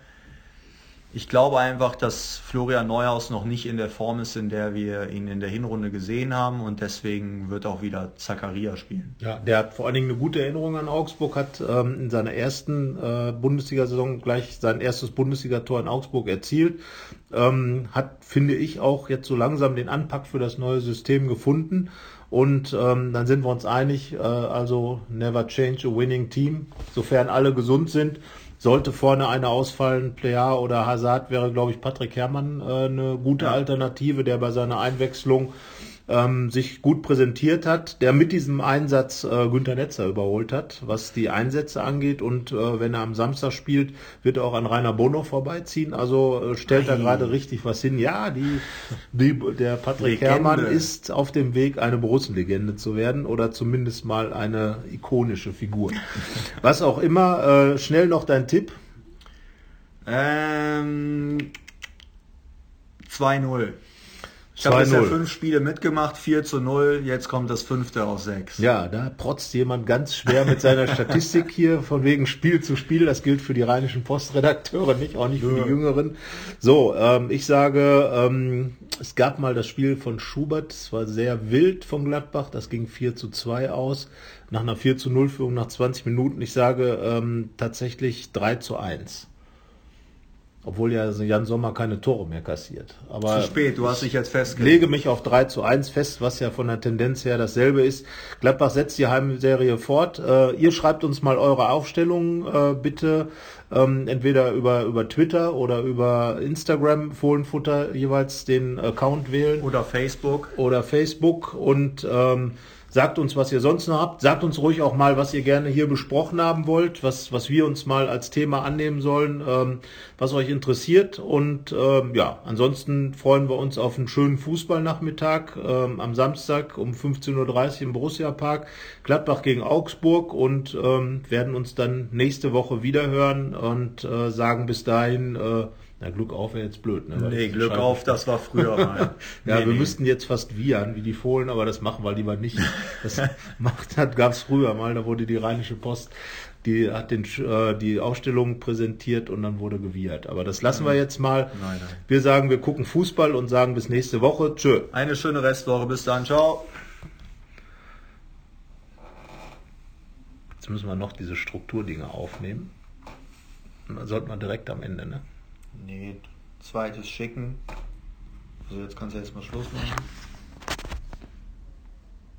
Ich glaube einfach, dass Florian Neuhaus noch nicht in der Form ist, in der wir ihn in der Hinrunde gesehen haben und deswegen wird auch wieder Zakaria spielen. Ja, der hat vor allen Dingen eine gute Erinnerung an Augsburg, hat ähm, in seiner ersten äh, Bundesliga-Saison gleich sein erstes Bundesligator in Augsburg erzielt, ähm, hat, finde ich, auch jetzt so langsam den Anpack für das neue System gefunden und ähm, dann sind wir uns einig, äh, also never change a winning team, sofern alle gesund sind sollte vorne einer ausfallen, Plea oder Hazard, wäre, glaube ich, Patrick Herrmann äh, eine gute. Alternative, der bei seiner Einwechslung ähm, sich gut präsentiert hat, der mit diesem Einsatz äh, Günter Netzer überholt hat, was die Einsätze angeht. Und äh, wenn er am Samstag spielt, wird er auch an Rainer Bono vorbeiziehen. Also äh, stellt Nein. er gerade richtig was hin. Ja, die, die der Patrick Legende. Herrmann ist auf dem Weg, eine Borussen-Legende zu werden oder zumindest mal eine ikonische Figur. was auch immer. Äh, schnell noch dein Tipp. Ähm, 2-0. Ich habe bisher fünf Spiele mitgemacht, 4 zu 0, jetzt kommt das fünfte aus sechs. Ja, da protzt jemand ganz schwer mit seiner Statistik hier, von wegen Spiel zu Spiel. Das gilt für die rheinischen Postredakteure nicht, auch nicht für ja. die Jüngeren. So, ähm, ich sage, ähm, es gab mal das Spiel von Schubert, es war sehr wild von Gladbach, das ging 4 zu 2 aus, nach einer 4 zu 0 Führung nach 20 Minuten. Ich sage ähm, tatsächlich 3 zu 1. Obwohl ja Jan Sommer keine Tore mehr kassiert. Aber Zu spät, du hast dich jetzt festgelegt. lege mich auf 3 zu 1 fest, was ja von der Tendenz her dasselbe ist. Gladbach setzt die Heimserie fort. Äh, ihr schreibt uns mal eure Aufstellungen äh, bitte, ähm, entweder über, über Twitter oder über Instagram, Fohlenfutter jeweils den Account wählen. Oder Facebook. Oder Facebook und ähm, Sagt uns, was ihr sonst noch habt. Sagt uns ruhig auch mal, was ihr gerne hier besprochen haben wollt, was, was wir uns mal als Thema annehmen sollen, ähm, was euch interessiert. Und ähm, ja, ansonsten freuen wir uns auf einen schönen Fußballnachmittag ähm, am Samstag um 15.30 Uhr im Borussia Park. Gladbach gegen Augsburg und ähm, werden uns dann nächste Woche wiederhören und äh, sagen bis dahin, äh, na, Glück auf wäre jetzt blöd, ne? nee, Glück auf, das war früher mal. ja, nee, wir nee. müssten jetzt fast wiehern, wie die Fohlen, aber das machen wir lieber nicht. Das macht, hat, gab es früher mal, da wurde die Rheinische Post, die hat den, äh, die Ausstellung präsentiert und dann wurde gewiehert. Aber das lassen wir jetzt mal. Nein, nein. Wir sagen, wir gucken Fußball und sagen bis nächste Woche. Tschö. Eine schöne Restwoche. Bis dann. Ciao. Jetzt müssen wir noch diese Strukturdinge aufnehmen. Sollten wir direkt am Ende, ne? Nee, zweites schicken. Also jetzt kannst du erstmal Schluss machen.